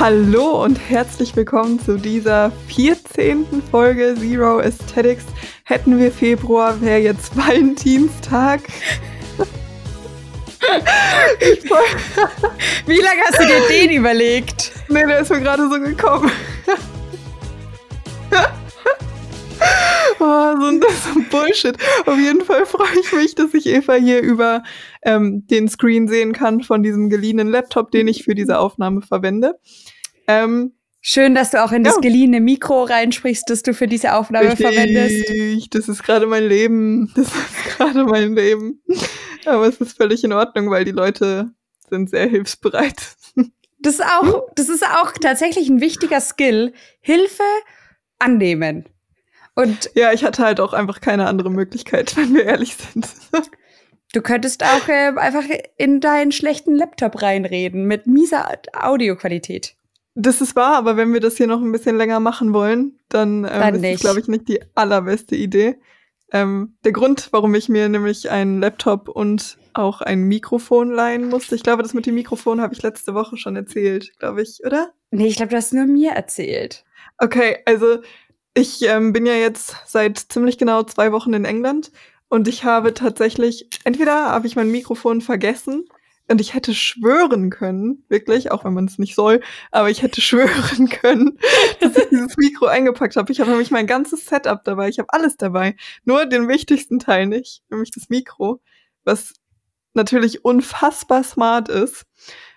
Hallo und herzlich willkommen zu dieser 14. Folge Zero Aesthetics. Hätten wir Februar, wäre jetzt Valentinstag. Wie lange hast du dir den überlegt? Nee, der ist mir gerade so gekommen. So ein, so ein Bullshit. Auf jeden Fall freue ich mich, dass ich Eva hier über ähm, den Screen sehen kann von diesem geliehenen Laptop, den ich für diese Aufnahme verwende. Ähm, Schön, dass du auch in das ja. geliehene Mikro reinsprichst, das du für diese Aufnahme Richtig, verwendest. Das ist gerade mein Leben. Das ist gerade mein Leben. Aber es ist völlig in Ordnung, weil die Leute sind sehr hilfsbereit. Das ist auch, das ist auch tatsächlich ein wichtiger Skill. Hilfe annehmen. Und ja, ich hatte halt auch einfach keine andere Möglichkeit, wenn wir ehrlich sind. Du könntest auch äh, einfach in deinen schlechten Laptop reinreden mit mieser Audioqualität. Das ist wahr, aber wenn wir das hier noch ein bisschen länger machen wollen, dann, ähm, dann ist das, glaube ich, nicht die allerbeste Idee. Ähm, der Grund, warum ich mir nämlich einen Laptop und auch ein Mikrofon leihen musste, ich glaube, das mit dem Mikrofon habe ich letzte Woche schon erzählt, glaube ich, oder? Nee, ich glaube, du hast nur mir erzählt. Okay, also ich ähm, bin ja jetzt seit ziemlich genau zwei Wochen in England und ich habe tatsächlich, entweder habe ich mein Mikrofon vergessen und ich hätte schwören können, wirklich, auch wenn man es nicht soll, aber ich hätte schwören können, dass ich dieses Mikro eingepackt habe. Ich habe nämlich mein ganzes Setup dabei, ich habe alles dabei, nur den wichtigsten Teil nicht, nämlich das Mikro, was natürlich unfassbar smart ist.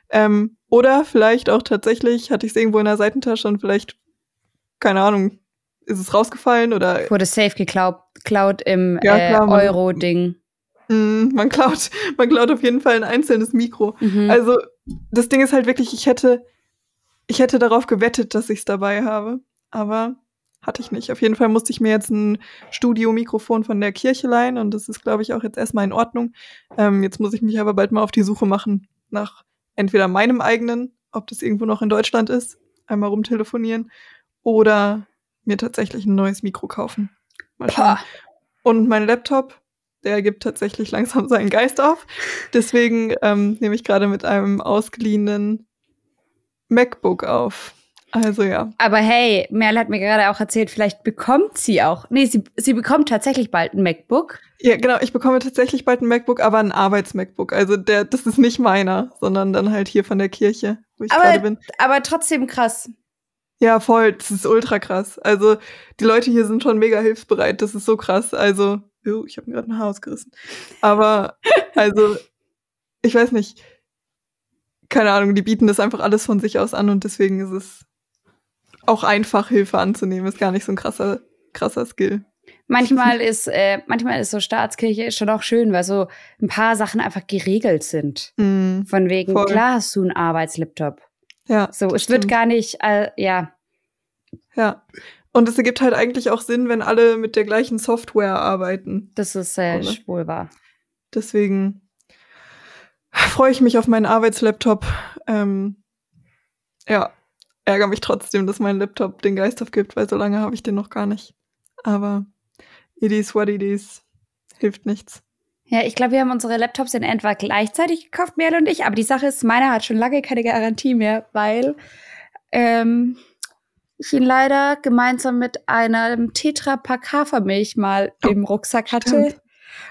Ähm, oder vielleicht auch tatsächlich hatte ich es irgendwo in der Seitentasche und vielleicht, keine Ahnung, ist es rausgefallen oder? Wurde safe geklaut im ja, äh, Euro-Ding. Mm, man klaut, man klaut auf jeden Fall ein einzelnes Mikro. Mhm. Also das Ding ist halt wirklich, ich hätte, ich hätte darauf gewettet, dass ich es dabei habe, aber hatte ich nicht. Auf jeden Fall musste ich mir jetzt ein Studio-Mikrofon von der Kirche leihen und das ist, glaube ich, auch jetzt erstmal in Ordnung. Ähm, jetzt muss ich mich aber bald mal auf die Suche machen nach entweder meinem eigenen, ob das irgendwo noch in Deutschland ist, einmal rumtelefonieren, oder mir tatsächlich ein neues Mikro kaufen. Mal schauen. Und mein Laptop, der gibt tatsächlich langsam seinen Geist auf. Deswegen ähm, nehme ich gerade mit einem ausgeliehenen MacBook auf. Also ja. Aber hey, Merle hat mir gerade auch erzählt, vielleicht bekommt sie auch. Nee, sie, sie bekommt tatsächlich bald ein MacBook. Ja, genau, ich bekomme tatsächlich bald ein MacBook, aber ein Arbeits-MacBook. Also der, das ist nicht meiner, sondern dann halt hier von der Kirche, wo ich gerade bin. Aber trotzdem krass. Ja, voll. Das ist ultra krass. Also, die Leute hier sind schon mega hilfsbereit. Das ist so krass. Also, oh, ich habe mir gerade ein Haar ausgerissen. Aber, also, ich weiß nicht. Keine Ahnung, die bieten das einfach alles von sich aus an und deswegen ist es auch einfach, Hilfe anzunehmen. Ist gar nicht so ein krasser, krasser Skill. Manchmal ist, äh, manchmal ist so Staatskirche schon auch schön, weil so ein paar Sachen einfach geregelt sind. Mm, Von wegen, voll. klar hast du einen Arbeitslaptop. Ja. So, es stimmt. wird gar nicht, äh, ja. Ja. Und es ergibt halt eigentlich auch Sinn, wenn alle mit der gleichen Software arbeiten. Das ist sehr äh, wohl wahr. Deswegen freue ich mich auf meinen Arbeitslaptop. Ähm, ja, ärgere mich trotzdem, dass mein Laptop den Geist aufgibt, weil so lange habe ich den noch gar nicht. Aber it is what it is. Hilft nichts. Ja, ich glaube, wir haben unsere Laptops in etwa gleichzeitig gekauft, Merle und ich. Aber die Sache ist, meiner hat schon lange keine Garantie mehr, weil ähm, ich ihn leider gemeinsam mit einem Tetra Pack Hafermilch mal oh, im Rucksack hatte. Stimmt.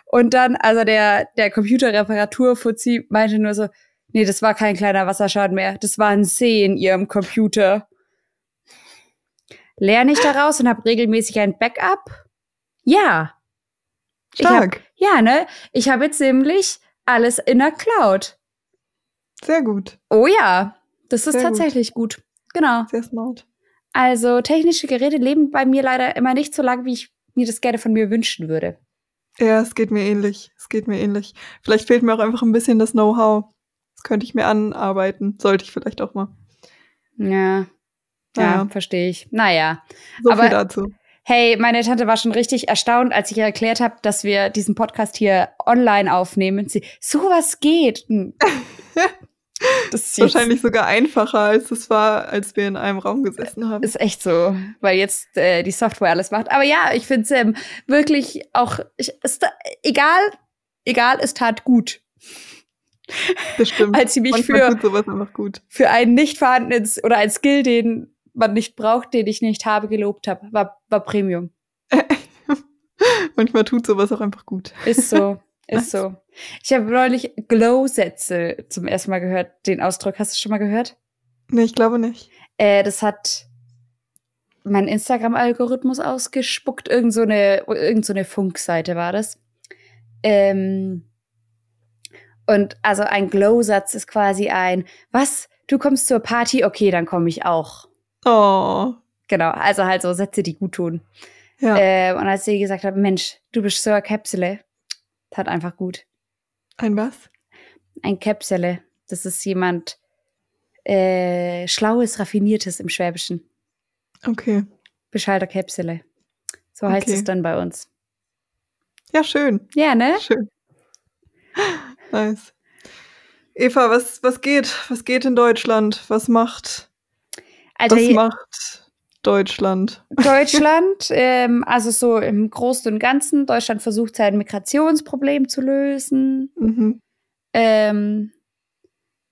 Und dann, also der, der Computerreparatur-Fuzzi meinte nur so, nee, das war kein kleiner Wasserschaden mehr. Das war ein See in ihrem Computer. Lerne ich daraus und habe regelmäßig ein Backup? Ja. Stark. Hab, ja, ne? Ich habe jetzt nämlich alles in der Cloud. Sehr gut. Oh ja, das ist Sehr tatsächlich gut. gut. Genau. Sehr smart. Also technische Geräte leben bei mir leider immer nicht so lange, wie ich mir das gerne von mir wünschen würde. Ja, es geht mir ähnlich. Es geht mir ähnlich. Vielleicht fehlt mir auch einfach ein bisschen das Know-how. Das könnte ich mir anarbeiten. Sollte ich vielleicht auch mal. Ja. Ja, ja. verstehe ich. Naja. So Aber viel dazu. Hey, meine Tante war schon richtig erstaunt, als ich ihr erklärt habe, dass wir diesen Podcast hier online aufnehmen. Sie, sowas geht. Hm. Das ist wahrscheinlich sogar einfacher, als es war, als wir in einem Raum gesessen haben. Ist echt so, weil jetzt äh, die Software alles macht. Aber ja, ich finde es ähm, wirklich auch, ich, ist egal, egal, es tat gut. Das stimmt. Als sie mich Manchmal für, gut. für einen nicht vorhandenen oder einen Skill, den man nicht braucht, den ich nicht habe, gelobt habe. War, war Premium. Manchmal tut sowas auch einfach gut. Ist so. ist so. Ich habe neulich Glow-Sätze zum ersten Mal gehört. Den Ausdruck hast du schon mal gehört? Nee, ich glaube nicht. Äh, das hat mein Instagram-Algorithmus ausgespuckt. Irgend so eine, irgend so eine Funkseite war das. Ähm, und also ein Glow-Satz ist quasi ein, was? Du kommst zur Party? Okay, dann komme ich auch. Oh. Genau, also halt so Sätze, die gut tun. Ja. Äh, und als sie gesagt hat, Mensch, du bist so eine Käpsele, tat einfach gut. Ein was? Ein Käpsele, das ist jemand äh, Schlaues, Raffiniertes im Schwäbischen. Okay. Beschalter Käpsele. So heißt Okay. es dann bei uns. Ja, schön. Ja, ne? Schön. Nice. Eva, was, was geht? Was geht in Deutschland? Was macht, Also was je- macht Deutschland? Deutschland, ähm, also so im Großen und Ganzen, Deutschland versucht sein Migrationsproblem zu lösen Mhm. ähm,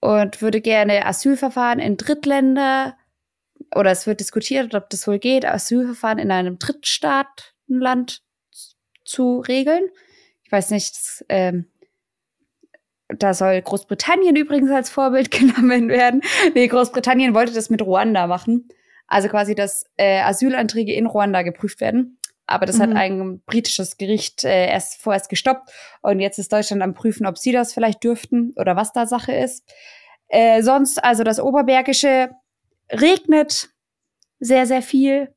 und würde gerne Asylverfahren in Drittländer oder es wird diskutiert, ob das wohl geht, Asylverfahren in einem Drittstaatenland zu regeln. Ich weiß nicht, das, ähm, da soll Großbritannien übrigens als Vorbild genommen werden. Nee, Großbritannien wollte das mit Ruanda machen. Also quasi, dass äh, Asylanträge in Ruanda geprüft werden. Aber das hat Mhm. ein britisches Gericht äh, erst vorerst gestoppt. Und jetzt ist Deutschland am Prüfen, ob sie das vielleicht dürften oder was da Sache ist. Äh, sonst, also das Oberbergische regnet sehr, sehr viel.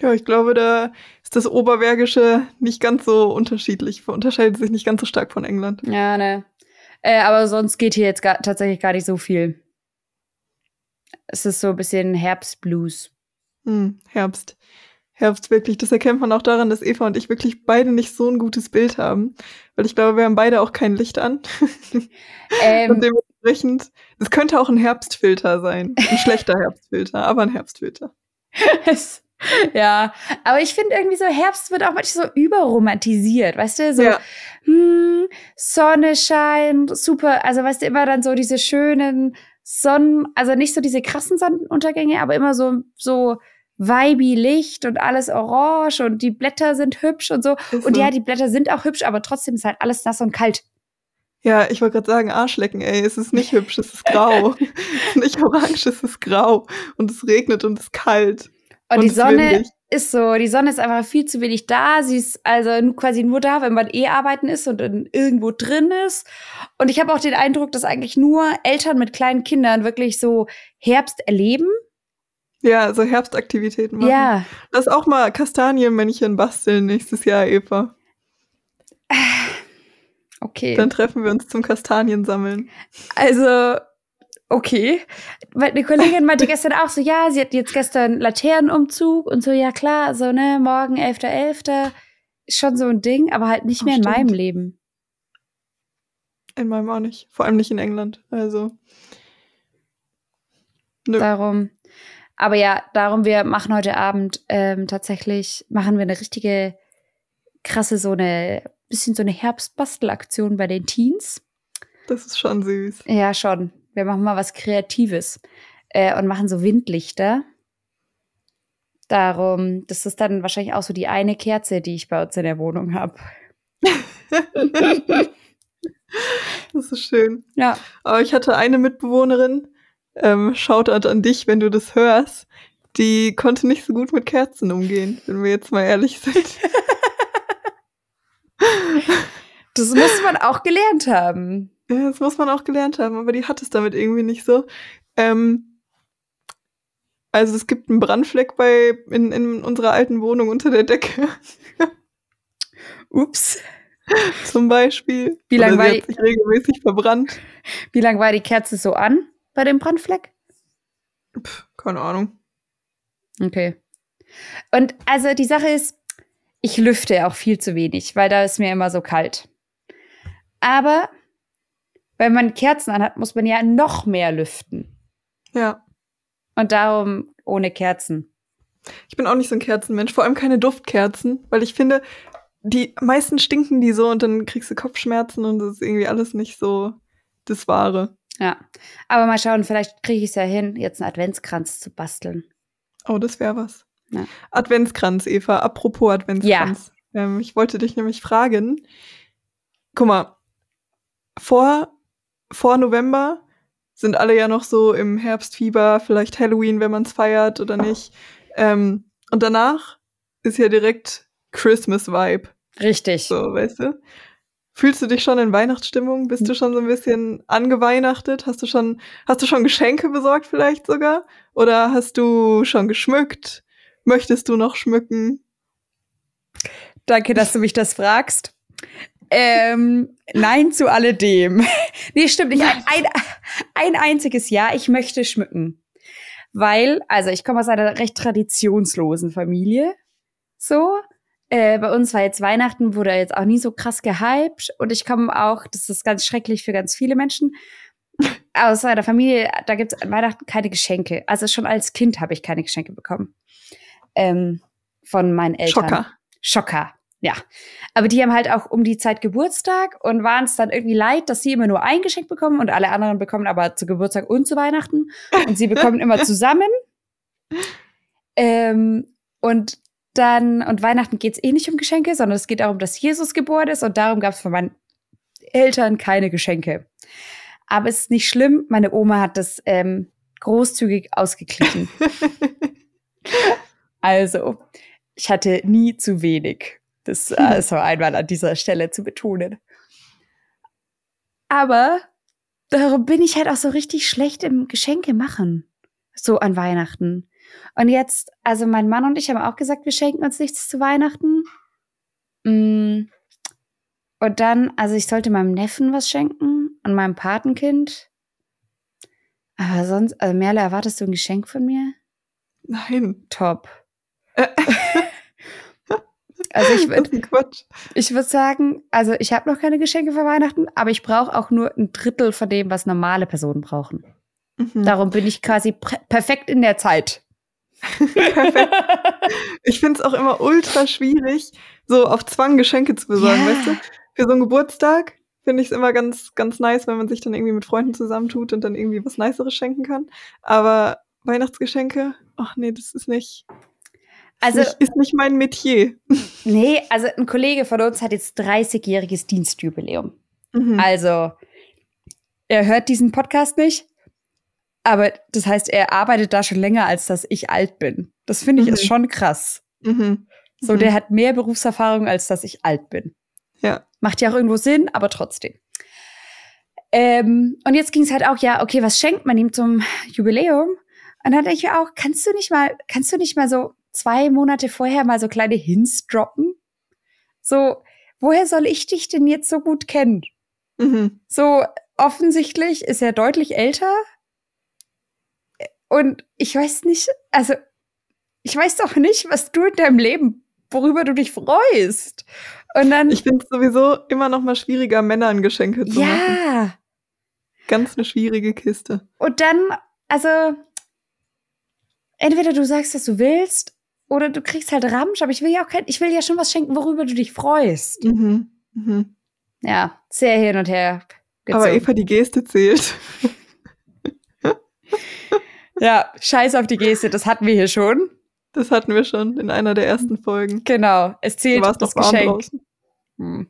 Ja, ich glaube, da ist das Oberbergische nicht ganz so unterschiedlich, unterscheidet sich nicht ganz so stark von England. Ja, ne. Äh, aber sonst geht hier jetzt gar, tatsächlich gar nicht so viel. Es ist so ein bisschen Herbstblues. Hm, Herbst. Herbst wirklich. Das erkennt man auch daran, dass Eva und ich wirklich beide nicht so ein gutes Bild haben. Weil ich glaube, wir haben beide auch kein Licht an. und Ähm, dementsprechend, es könnte auch ein Herbstfilter sein. Ein schlechter Herbstfilter, aber ein Herbstfilter. es- ja, aber ich finde irgendwie so, Herbst wird auch manchmal so überromantisiert, weißt du? So, Ja. hm, Sonne scheint, super, also weißt du, immer dann so diese schönen Sonnen, also nicht so diese krassen Sonnenuntergänge, aber immer so, so vibey Licht und alles orange und die Blätter sind hübsch und so. Ist Und so. ja, die Blätter sind auch hübsch, aber trotzdem ist halt alles nass und kalt. Ja, ich wollte gerade sagen, Arschlecken, ey, es ist nicht hübsch, es ist grau. es ist nicht orange, es ist grau. Und es regnet und es ist kalt. Und, die Sonne ist so, die Sonne ist einfach viel zu wenig da. Sie ist also quasi nur da, wenn man eh arbeiten ist und irgendwo drin ist. Und ich habe auch den Eindruck, dass eigentlich nur Eltern mit kleinen Kindern wirklich so Herbst erleben. Ja, so Herbstaktivitäten machen. Ja. Lass auch mal Kastanienmännchen basteln nächstes Jahr, Eva. Okay. Dann treffen wir uns zum Kastanien sammeln. Also, okay. Weil eine Kollegin meinte gestern auch so, ja, sie hat jetzt gestern Laternenumzug und so, ja klar, so, ne, morgen 11.11. ist schon so ein Ding, aber halt nicht mehr in stimmt. meinem Leben. In meinem auch nicht. Vor allem nicht in England. Also. Nö. Darum. Aber ja, darum, wir machen heute Abend ähm, tatsächlich, machen wir eine richtige krasse, so eine, bisschen so eine Herbstbastelaktion bei den Teens. Das ist schon süß. Ja, schon. Wir machen mal was Kreatives äh, und machen so Windlichter. Darum, das ist dann wahrscheinlich auch so die eine Kerze, die ich bei uns in der Wohnung habe. das ist schön. Ja. Aber ich hatte eine Mitbewohnerin, ähm, Shoutout an dich, wenn du das hörst, die konnte nicht so gut mit Kerzen umgehen, wenn wir jetzt mal ehrlich sind. Das muss man auch gelernt haben. Das muss man auch gelernt haben, aber die hat es damit irgendwie nicht so. Ähm, also es gibt einen Brandfleck bei in, in unserer alten Wohnung unter der Decke Ups. zum Beispiel. Wie lang Oder war die- regelmäßig verbrannt? Wie lang war die Kerze so an bei dem Brandfleck? Pff, keine Ahnung. Okay. Und also die Sache ist, ich lüfte auch viel zu wenig, weil da ist mir immer so kalt. Aber wenn man Kerzen anhat, muss man ja noch mehr lüften. Ja. Und darum ohne Kerzen. Ich bin auch nicht so ein Kerzenmensch, vor allem keine Duftkerzen, weil ich finde, die meisten stinken die so und dann kriegst du Kopfschmerzen und das ist irgendwie alles nicht so das Wahre. Ja. Aber mal schauen, vielleicht kriege ich es ja hin, jetzt einen Adventskranz zu basteln. Oh, das wäre was. Ja. Adventskranz, Eva. Apropos Adventskranz. Ähm, ich wollte dich nämlich fragen. Guck mal, vor, vor November sind alle ja noch so im Herbstfieber, vielleicht Halloween, wenn man es feiert oder nicht. Ähm, und danach ist ja direkt Christmas-Vibe. Richtig. So, weißt du? Fühlst du dich schon in Weihnachtsstimmung? Bist du schon so ein bisschen angeweihnachtet? Hast du schon, hast du schon Geschenke besorgt vielleicht sogar? Oder hast du schon geschmückt? Möchtest du noch schmücken? Danke, dass du mich das fragst. Ähm, nein zu alledem. nee, stimmt nicht. Ein, ein, ein einziges Jahr. Ich möchte schmücken. Weil, also ich komme aus einer recht traditionslosen Familie. So. Äh, bei uns war jetzt Weihnachten, wurde jetzt auch nie so krass gehypt. Und ich komme auch, das ist ganz schrecklich für ganz viele Menschen, aus einer Familie, da gibt es an Weihnachten keine Geschenke. Also schon als Kind habe ich keine Geschenke bekommen. Ähm, von meinen Eltern. Schocker. Schocker, ja. Aber die haben halt auch um die Zeit Geburtstag und waren es dann irgendwie leid, dass sie immer nur ein Geschenk bekommen und alle anderen bekommen aber zu Geburtstag und zu Weihnachten. Und sie bekommen immer zusammen. Ähm, und dann, und Weihnachten geht es eh nicht um Geschenke, sondern es geht darum, dass Jesus geboren ist und darum gab es von meinen Eltern keine Geschenke. Aber es ist nicht schlimm, meine Oma hat das ähm, großzügig ausgeglichen. also, ich hatte nie zu wenig. Das äh, ist einmal an dieser Stelle zu betonen. Aber darum bin ich halt auch so richtig schlecht im Geschenke machen. So an Weihnachten. Und jetzt, also mein Mann und ich haben auch gesagt, wir schenken uns nichts zu Weihnachten. Mm. Und dann, also ich sollte meinem Neffen was schenken und meinem Patenkind. Aber sonst, also Merle, erwartest du ein Geschenk von mir? Nein. Top. also ich würde ich sagen, also ich habe noch keine Geschenke für Weihnachten, aber ich brauche auch nur ein Drittel von dem, was normale Personen brauchen. Mhm. Darum bin ich quasi perfekt in der Zeit. Perfekt. Ich finde es auch immer ultra schwierig, so auf Zwang Geschenke zu besorgen, Ja. weißt du? Für so einen Geburtstag finde ich es immer ganz, ganz nice, wenn man sich dann irgendwie mit Freunden zusammentut und dann irgendwie was Niceres schenken kann. Aber Weihnachtsgeschenke, ach nee, das ist nicht, Also, ist nicht, ist nicht mein Metier. nee, also ein Kollege von uns hat jetzt 30-jähriges Dienstjubiläum. Mhm. Also, er hört diesen Podcast nicht, aber das heißt, er arbeitet da schon länger, als dass ich alt bin. Das finde ich Mhm. ist schon krass. Mhm. So, Mhm. der hat mehr Berufserfahrung, als dass ich alt bin. Ja. Macht ja auch irgendwo Sinn, aber trotzdem. Ähm, und jetzt ging es halt auch, ja, okay, was schenkt man ihm zum Jubiläum? Und dann denke ich mir auch, kannst du nicht mal, kannst du nicht mal so zwei Monate vorher mal so kleine Hints droppen? So, woher soll ich dich denn jetzt so gut kennen? Mhm. So, offensichtlich ist er deutlich älter. Und ich weiß nicht, also, ich weiß doch nicht, was du in deinem Leben, worüber du dich freust. Und dann, Ich finde es sowieso immer noch mal schwieriger, Männern Geschenke zu machen. ja. Ganz eine schwierige Kiste. Und dann, also, entweder du sagst, was du willst, oder du kriegst halt Ramsch, aber ich will ja auch kein, ich will ja schon was schenken, worüber du dich freust. Mhm. Mhm. Ja, sehr hin und her. Aber gezogen. Eva, die Geste zählt. ja, scheiß auf die Geste, das hatten wir hier schon. Das hatten wir schon in einer der ersten Folgen. Genau, es zählt das Geschenk. Hm.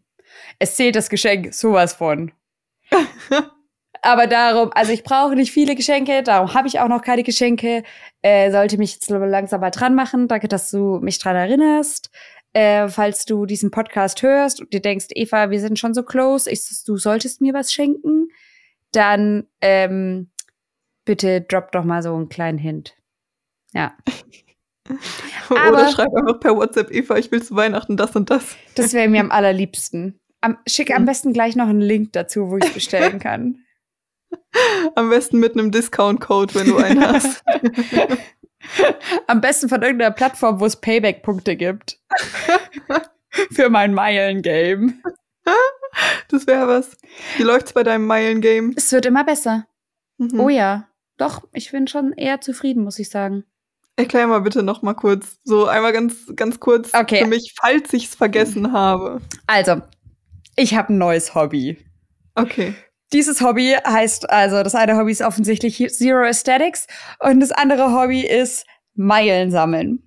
Es zählt das Geschenk sowas von. Aber darum, also ich brauche nicht viele Geschenke, darum habe ich auch noch keine Geschenke. Äh, sollte mich jetzt langsam mal dran machen. Danke, dass du mich dran erinnerst. Äh, falls du diesen Podcast hörst und dir denkst, Eva, wir sind schon so close, ich, du solltest mir was schenken, dann ähm, bitte drop doch mal so einen kleinen Hint. Ja, Oder Aber- schreib einfach per WhatsApp, Eva, ich will zu Weihnachten das und das. das wäre mir am allerliebsten. Am, schick am Mhm. besten gleich noch einen Link dazu, wo ich es bestellen kann. Am besten mit einem Discount-Code, wenn du einen hast. Am besten von irgendeiner Plattform, wo es Payback-Punkte gibt. Für mein Meilen-Game. Das wäre was. Wie läuft's bei deinem Meilen-Game? Es wird immer besser. Mhm. Oh ja. Doch, ich bin schon eher zufrieden, muss ich sagen. Erklär mal bitte noch mal kurz. So einmal ganz, ganz kurz Okay. für mich, falls ich's vergessen habe. Also, ich habe ein neues Hobby. Okay. Dieses Hobby heißt, also das eine Hobby ist offensichtlich Zero Aesthetics und das andere Hobby ist Meilen sammeln.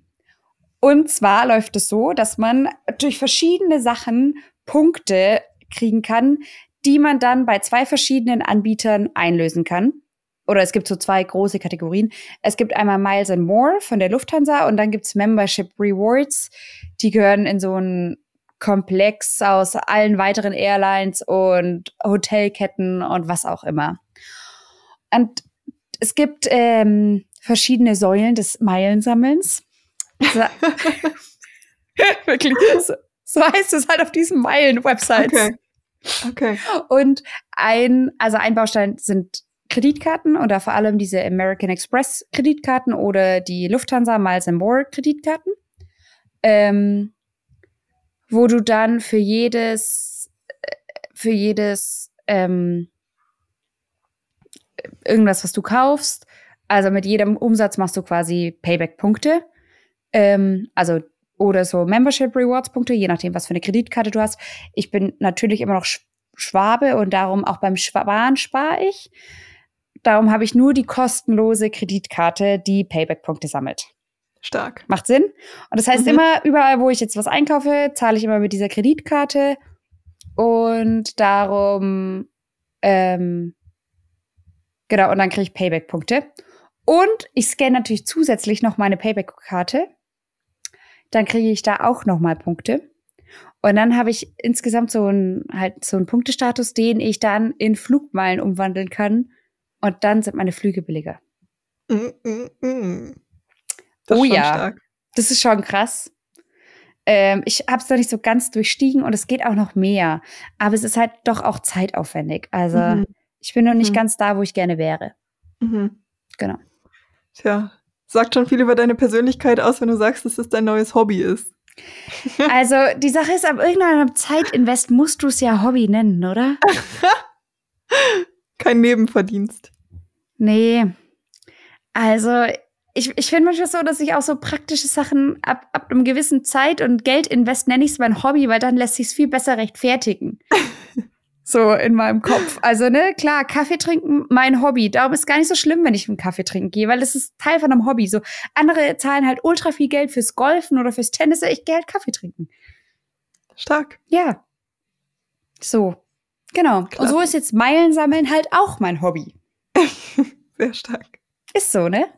Und zwar läuft es so, dass man durch verschiedene Sachen Punkte kriegen kann, die man dann bei zwei verschiedenen Anbietern einlösen kann. Oder es gibt so zwei große Kategorien. Es gibt einmal Miles and More von der Lufthansa und dann gibt's Membership Rewards. Die gehören in so einen Komplex aus allen weiteren Airlines und Hotelketten und was auch immer. Und es gibt ähm, verschiedene Säulen des Meilensammelns. So, Wirklich. So, so heißt es halt auf diesen Meilen-Websites. Okay. Okay. Und ein, also ein Baustein sind Kreditkarten oder vor allem diese American Express Kreditkarten oder die Lufthansa Miles and More Kreditkarten, ähm, wo du dann für jedes, für jedes ähm, irgendwas, was du kaufst, also mit jedem Umsatz machst du quasi Payback-Punkte, ähm, also oder so Membership Rewards Punkte, je nachdem, was für eine Kreditkarte du hast. Ich bin natürlich immer noch Schwabe und darum auch beim Sparen spare ich. Darum habe ich nur die kostenlose Kreditkarte, die Payback-Punkte sammelt. Stark. Macht Sinn. Und das heißt mhm. immer, überall, wo ich jetzt was einkaufe, zahle ich immer mit dieser Kreditkarte. Und darum, ähm, genau, und dann kriege ich Payback-Punkte. Und ich scanne natürlich zusätzlich noch meine Payback-Karte dann kriege ich da auch nochmal Punkte. Und dann habe ich insgesamt so einen, halt so einen Punktestatus, den ich dann in Flugmeilen umwandeln kann. Und dann sind meine Flüge billiger. Mm, mm, mm. Oh ja, stark. das ist schon krass. Ähm, ich habe es da nicht so ganz durchstiegen und es geht auch noch mehr. Aber es ist halt doch auch zeitaufwendig. Also mhm. ich bin noch nicht mhm. ganz da, wo ich gerne wäre. Mhm. Genau. Tja, sagt schon viel über deine Persönlichkeit aus, wenn du sagst, dass es dein neues Hobby ist. Also, die Sache ist, ab irgendeinem Zeitinvest musst du es ja Hobby nennen, oder? Kein Nebenverdienst. Nee. Also, ich, ich finde manchmal so, dass ich auch so praktische Sachen ab, ab einem gewissen Zeit- und Geldinvest nenne ich es mein Hobby, weil dann lässt sich es viel besser rechtfertigen. So in meinem Kopf. Also, ne, klar, Kaffee trinken, mein Hobby. Darum ist gar nicht so schlimm, wenn ich einen Kaffee trinken gehe, weil das ist Teil von einem Hobby. So, andere zahlen halt ultra viel Geld fürs Golfen oder fürs Tennis. Ich gehe halt Kaffee trinken. Stark. Ja. So. Genau. Klar. Und so ist jetzt Meilen sammeln halt auch mein Hobby. Sehr stark. Ist so, ne?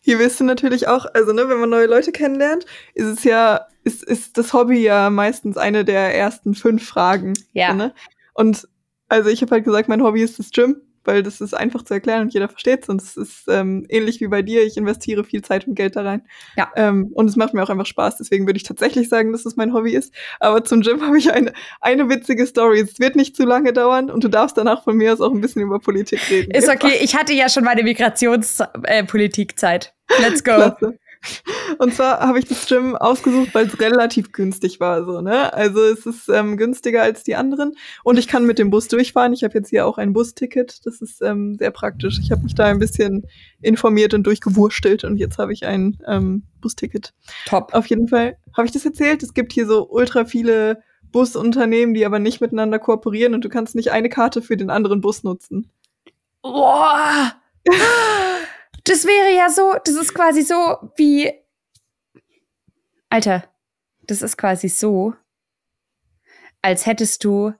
Hier wirst du natürlich auch, also ne, wenn man neue Leute kennenlernt, ist es ja, ist, ist das Hobby ja meistens eine der ersten fünf Fragen. Ja. Ne? Und also ich habe halt gesagt, mein Hobby ist das Gym, weil das ist einfach zu erklären und jeder versteht's. Und es ist ähm, ähnlich wie bei dir, ich investiere viel Zeit und Geld da rein. Ja. Ähm, und es macht mir auch einfach Spaß. Deswegen würde ich tatsächlich sagen, dass es mein Hobby ist. Aber zum Gym habe ich eine, eine witzige Story. Es wird nicht zu lange dauern und du darfst danach von mir aus auch ein bisschen über Politik reden. Ist okay, ich hatte ja schon meine Migrationspolitikzeit. Äh, Let's go. Klasse. Und zwar habe ich das Gym ausgesucht, weil es relativ günstig war. So, ne? Also es ist ähm, günstiger als die anderen. Und ich kann mit dem Bus durchfahren. Ich habe jetzt hier auch ein Busticket. Das ist ähm, sehr praktisch. Ich habe mich da ein bisschen informiert und durchgewurstelt und jetzt habe ich ein ähm, Busticket. Top. Auf jeden Fall. Habe ich das erzählt? Es gibt hier so ultra viele Busunternehmen, die aber nicht miteinander kooperieren und du kannst nicht eine Karte für den anderen Bus nutzen. Boah! Das wäre ja so, das ist quasi so wie. Alter, das ist quasi so, als hättest du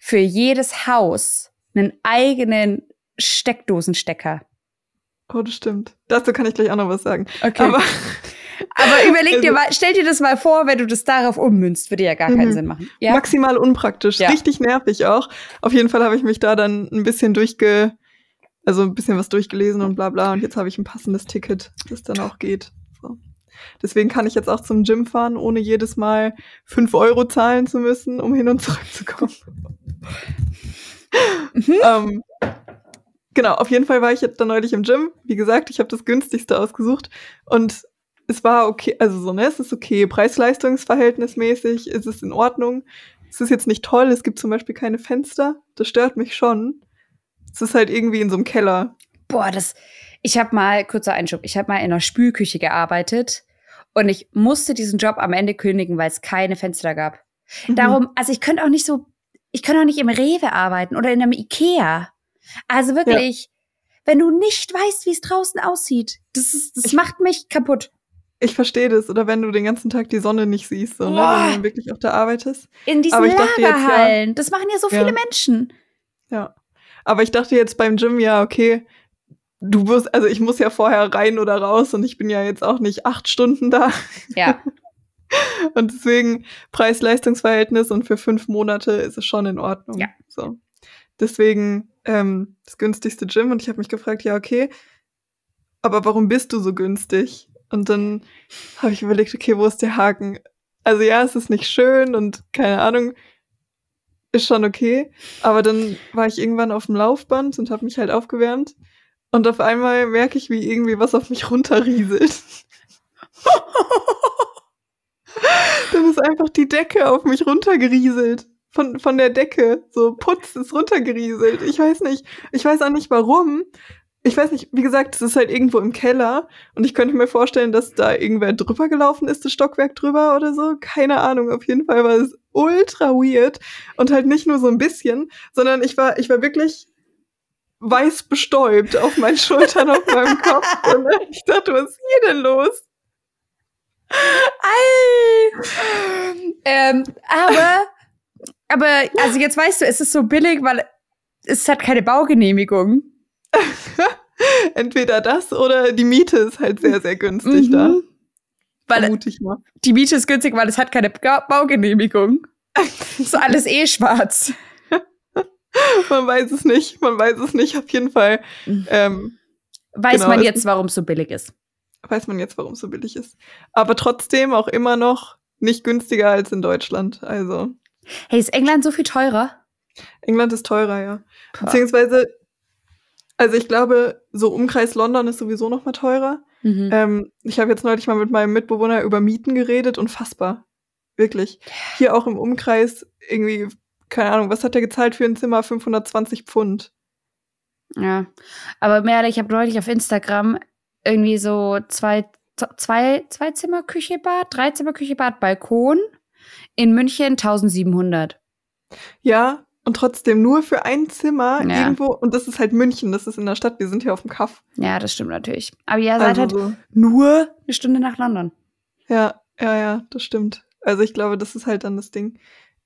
für jedes Haus einen eigenen Steckdosenstecker. Oh, das stimmt. Dazu kann ich gleich auch noch was sagen. Okay. Aber, Aber überleg also, dir mal, stell dir das mal vor, wenn du das darauf ummünzt, würde ja gar keinen mhm. Sinn machen. Ja? Maximal unpraktisch, ja. richtig nervig auch. Auf jeden Fall habe ich mich da dann ein bisschen durchge also ein bisschen was durchgelesen und bla bla und jetzt habe ich ein passendes Ticket, das dann auch geht. So. Deswegen kann ich jetzt auch zum Gym fahren, ohne jedes Mal fünf Euro zahlen zu müssen, um hin und zurück zu kommen. Mhm. ähm, genau, auf jeden Fall war ich jetzt dann neulich im Gym. Wie gesagt, ich habe das günstigste ausgesucht und es war okay, also so, ne, es ist okay, preis-leistungsverhältnismäßig ist es in Ordnung. Es ist jetzt nicht toll, es gibt zum Beispiel keine Fenster, das stört mich schon. Es ist halt irgendwie in so einem Keller. Boah, das. Ich habe mal, kurzer Einschub, ich habe mal in einer Spülküche gearbeitet und ich musste diesen Job am Ende kündigen, weil es keine Fenster gab. Mhm. Darum, also ich könnte auch nicht so, ich kann doch nicht im Rewe arbeiten oder in einem Ikea. Also wirklich, ja. wenn du nicht weißt, wie es draußen aussieht, das, ist, das ich, macht mich kaputt. Ich verstehe das. Oder wenn du den ganzen Tag die Sonne nicht siehst, so, ne, wenn du wirklich auch da arbeitest. In diesen Lagerhallen. Ja, das machen ja so viele ja. Menschen. Ja. Aber ich dachte jetzt beim Gym, ja, okay, du wirst, also ich muss ja vorher rein oder raus und ich bin ja jetzt auch nicht acht Stunden da. Ja. und deswegen Preis-Leistungs-Verhältnis und für fünf Monate ist es schon in Ordnung. Ja. So. Deswegen ähm, das günstigste Gym und ich habe mich gefragt, ja, okay, aber warum bist du so günstig? Und dann habe ich überlegt, okay, wo ist der Haken? Also ja, es ist nicht schön und keine Ahnung, ist schon okay. Aber dann war ich irgendwann auf dem Laufband und habe mich halt aufgewärmt. Und auf einmal merke ich, wie irgendwie was auf mich runterrieselt. dann ist einfach die Decke auf mich runtergerieselt. Von, von der Decke. So Putz ist runtergerieselt. Ich weiß nicht. Ich weiß auch nicht warum ich weiß nicht, wie gesagt, es ist halt irgendwo im Keller und ich könnte mir vorstellen, dass da irgendwer drüber gelaufen ist, das Stockwerk drüber oder so. Keine Ahnung. Auf jeden Fall war es ultra weird und halt nicht nur so ein bisschen, sondern ich war, ich war wirklich weiß bestäubt auf meinen Schultern, auf meinem Kopf. Und ich dachte, was ist hier denn los? Ei. ähm, aber, aber, also jetzt weißt du, es ist so billig, weil es hat keine Baugenehmigung. Entweder das oder die Miete ist halt sehr, sehr günstig mhm. da. Weil. Die Miete ist günstig, weil es hat keine Baugenehmigung. ist alles eh schwarz. man weiß es nicht, man weiß es nicht, auf jeden Fall. Ähm, weiß genau, man jetzt, warum es so billig ist. Weiß man jetzt, warum es so billig ist. Aber trotzdem auch immer noch nicht günstiger als in Deutschland. Also. Hey, ist England so viel teurer? England ist teurer, ja. Boah. Beziehungsweise also ich glaube, so Umkreis London ist sowieso noch mal teurer. Mhm. Ähm, ich habe jetzt neulich mal mit meinem Mitbewohner über Mieten geredet, unfassbar. Wirklich. Hier auch im Umkreis irgendwie, keine Ahnung, was hat der gezahlt für ein Zimmer? 520 Pfund. Ja, aber mehr, ich habe neulich auf Instagram irgendwie so zwei, zwei, zwei Zimmer Küche, Bad, drei Zimmer Küche, Bad, Balkon in München 1700. Ja, und trotzdem nur für ein Zimmer ja. irgendwo. Und das ist halt München, das ist in der Stadt. Wir sind hier auf dem Kaff. Ja, das stimmt natürlich. Aber ihr seid also halt nur eine Stunde nach London. Ja, ja, ja, das stimmt. Also ich glaube, das ist halt dann das Ding.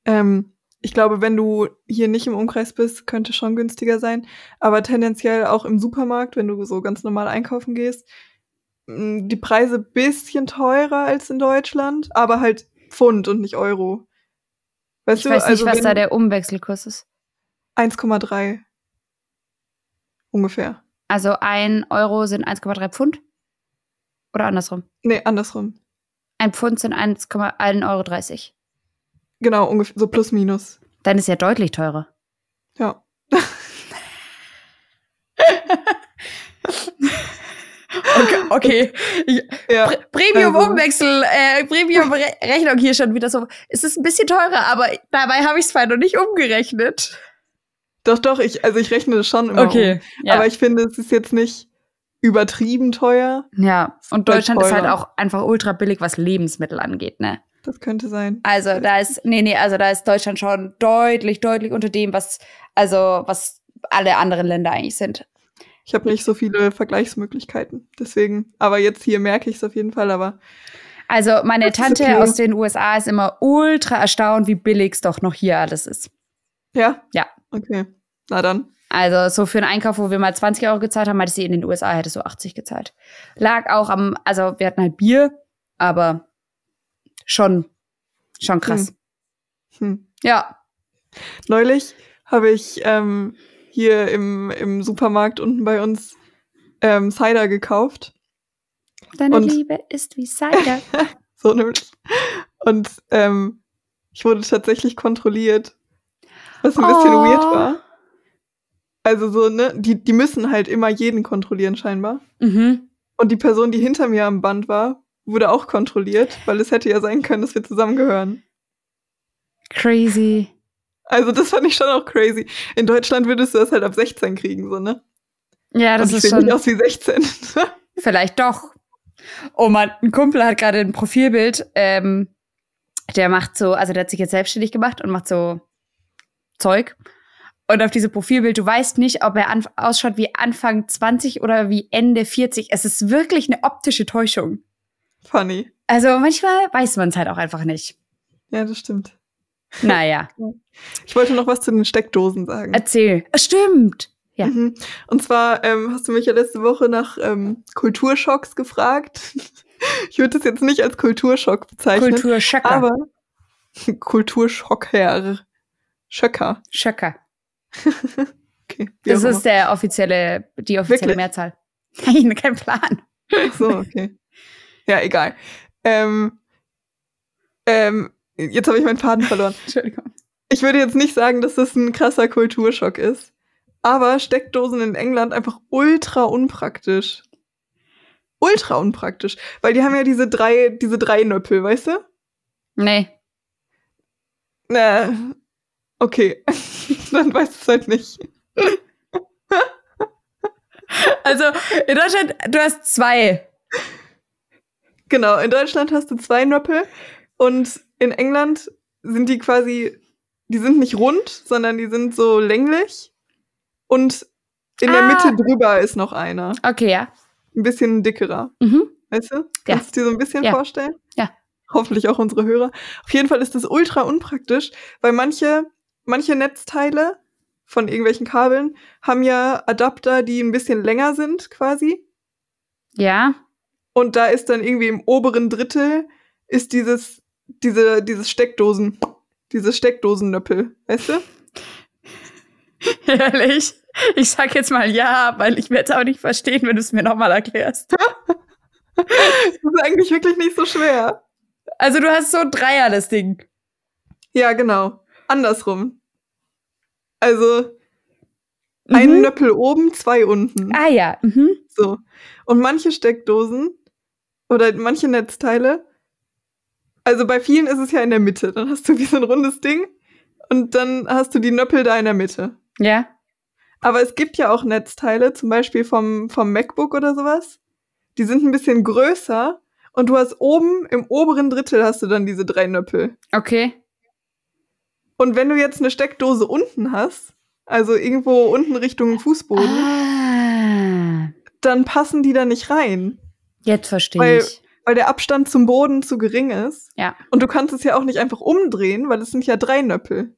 Ähm, ich glaube, wenn du hier nicht im Umkreis bist, könnte schon günstiger sein. Aber tendenziell auch im Supermarkt, wenn du so ganz normal einkaufen gehst, die Preise bisschen teurer als in Deutschland, aber halt Pfund und nicht Euro. Weißt ich du, weiß nicht, also was da der Umwechselkurs ist. 1,3 ungefähr. Also ein Euro sind 1,3 Pfund? Oder andersrum? Nee, andersrum. Ein Pfund sind 1,1,30 Euro. Genau, ungefähr, so plus minus. Dann ist ja deutlich teurer. Ja. Okay, ja, Premium-Umwechsel, also. äh, Premium-Rechnung hier schon wieder so. Es ist ein bisschen teurer, aber dabei habe ich es zwar noch nicht umgerechnet. Doch, doch, ich, also ich rechne das schon immer okay, um. Ja. Aber ich finde, es ist jetzt nicht übertrieben teuer. Ja, und Deutschland ist halt auch einfach ultra billig, was Lebensmittel angeht, ne? Das könnte sein. Also da ist, nee, nee, also da ist Deutschland schon deutlich, deutlich unter dem, was, also was alle anderen Länder eigentlich sind. Ich habe nicht so viele Vergleichsmöglichkeiten. Deswegen, aber jetzt hier merke ich es auf jeden Fall, aber. Also meine Tante okay. aus den USA ist immer ultra erstaunt, wie billig es doch noch hier alles ist. Ja? Ja. Okay. Na dann. Also so für einen Einkauf, wo wir mal 20 Euro gezahlt haben, meinte sie in den USA hätte so 80 gezahlt. Lag auch am, also wir hatten halt Bier, aber schon, schon krass. Hm. Hm. Ja. Neulich habe ich ähm, hier im, im Supermarkt unten bei uns ähm, Cider gekauft. Deine und Liebe ist wie Cider. so nämlich. Und ähm, ich wurde tatsächlich kontrolliert, was ein bisschen oh. weird war. Also so, ne, die, die müssen halt immer jeden kontrollieren scheinbar. Mhm. Und die Person, die hinter mir am Band war, wurde auch kontrolliert, weil es hätte ja sein können, dass wir zusammengehören. Crazy. Also das fand ich schon auch crazy. In Deutschland würdest du das halt ab 16 kriegen, so, ne? Ja, das Und ist schon. nicht aus wie 16. Vielleicht doch. Oh man, ein Kumpel hat gerade ein Profilbild, ähm, der macht so, also der hat sich jetzt selbstständig gemacht und macht so Zeug. Und auf diesem Profilbild, du weißt nicht, ob er ausschaut wie Anfang 20 oder wie Ende 40. Es ist wirklich eine optische Täuschung. Funny. Also manchmal weiß man es halt auch einfach nicht. Ja, das stimmt. Naja. Ich wollte noch was zu den Steckdosen sagen. Erzähl. Stimmt. Ja. Mhm. Und zwar ähm, hast du mich ja letzte Woche nach ähm, Kulturschocks gefragt. ich würde das jetzt nicht als Kulturschock bezeichnen. Kulturschocker. Aber Kulturschocker. Schöcker. Schöcker. okay. Das ist der offizielle, die offizielle Wirklich? Mehrzahl. Nein, kein Plan. Ach so, okay. Ja, egal. Ähm, ähm, jetzt habe ich meinen Faden verloren. Entschuldigung. Ich würde jetzt nicht sagen, dass das ein krasser Kulturschock ist. Aber Steckdosen in England einfach ultra unpraktisch. Ultra unpraktisch. Weil die haben ja diese drei, diese drei Nöppel, weißt du? Nee. Na, okay. Dann weißt du es halt nicht. Also in Deutschland, du hast zwei. Genau, in Deutschland hast du zwei Nöppel und in England sind die quasi, die sind nicht rund, sondern die sind so länglich und in der Ah. Mitte drüber ist noch einer. Okay, ja. Ein bisschen dickerer, Mhm. weißt du? Kannst du dir so ein bisschen Ja. vorstellen? Ja. Hoffentlich auch unsere Hörer. Auf jeden Fall ist das ultra unpraktisch, weil manche, manche Netzteile von irgendwelchen Kabeln haben ja Adapter, die ein bisschen länger sind quasi. Ja. Und da ist dann irgendwie im oberen Drittel ist dieses, diese, dieses Steckdosen, dieses Steckdosennöppel, weißt du? Ehrlich. Ich sag jetzt mal ja, weil ich werde es auch nicht verstehen, wenn du es mir nochmal erklärst. Das ist eigentlich wirklich nicht so schwer. Also du hast so ein Dreier, das Ding. Ja, genau. Andersrum. Also ein Mhm. Nöppel oben, zwei unten. Ah ja. Mhm. So. Und manche Steckdosen oder manche Netzteile, also bei vielen ist es ja in der Mitte. Dann hast du wie so ein rundes Ding und dann hast du die Nöppel da in der Mitte. Ja. Aber es gibt ja auch Netzteile, zum Beispiel vom, vom MacBook oder sowas. Die sind ein bisschen größer und du hast oben im oberen Drittel hast du dann diese drei Nöppel. Okay. Und wenn du jetzt eine Steckdose unten hast, also irgendwo unten Richtung Fußboden, Ah. dann passen die da nicht rein, Jetzt verstehe ich. Weil der Abstand zum Boden zu gering ist. Ja. Und du kannst es ja auch nicht einfach umdrehen, weil es sind ja drei Nöppel.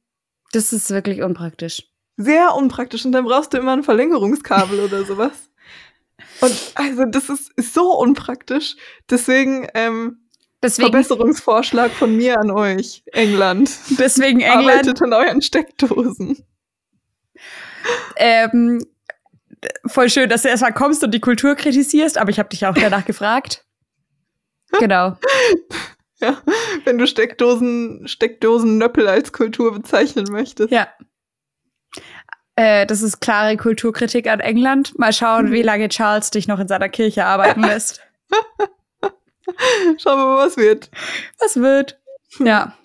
Das ist wirklich unpraktisch. Sehr unpraktisch. Und dann brauchst du immer ein Verlängerungskabel oder sowas. Und also das ist, ist so unpraktisch. Deswegen ähm, Deswegen, Verbesserungsvorschlag von mir an euch, England. deswegen England. Arbeitet an euren Steckdosen. Ähm, voll schön, dass du erstmal kommst und die Kultur kritisierst, aber ich habe dich auch danach gefragt. Genau. Ja, wenn du Steckdosen, Steckdosennöppel als Kultur bezeichnen möchtest. Ja. Äh, das ist klare Kulturkritik an England. Mal schauen, wie lange Charles dich noch in seiner Kirche arbeiten lässt. Schauen wir mal, was wird. Was wird? Ja.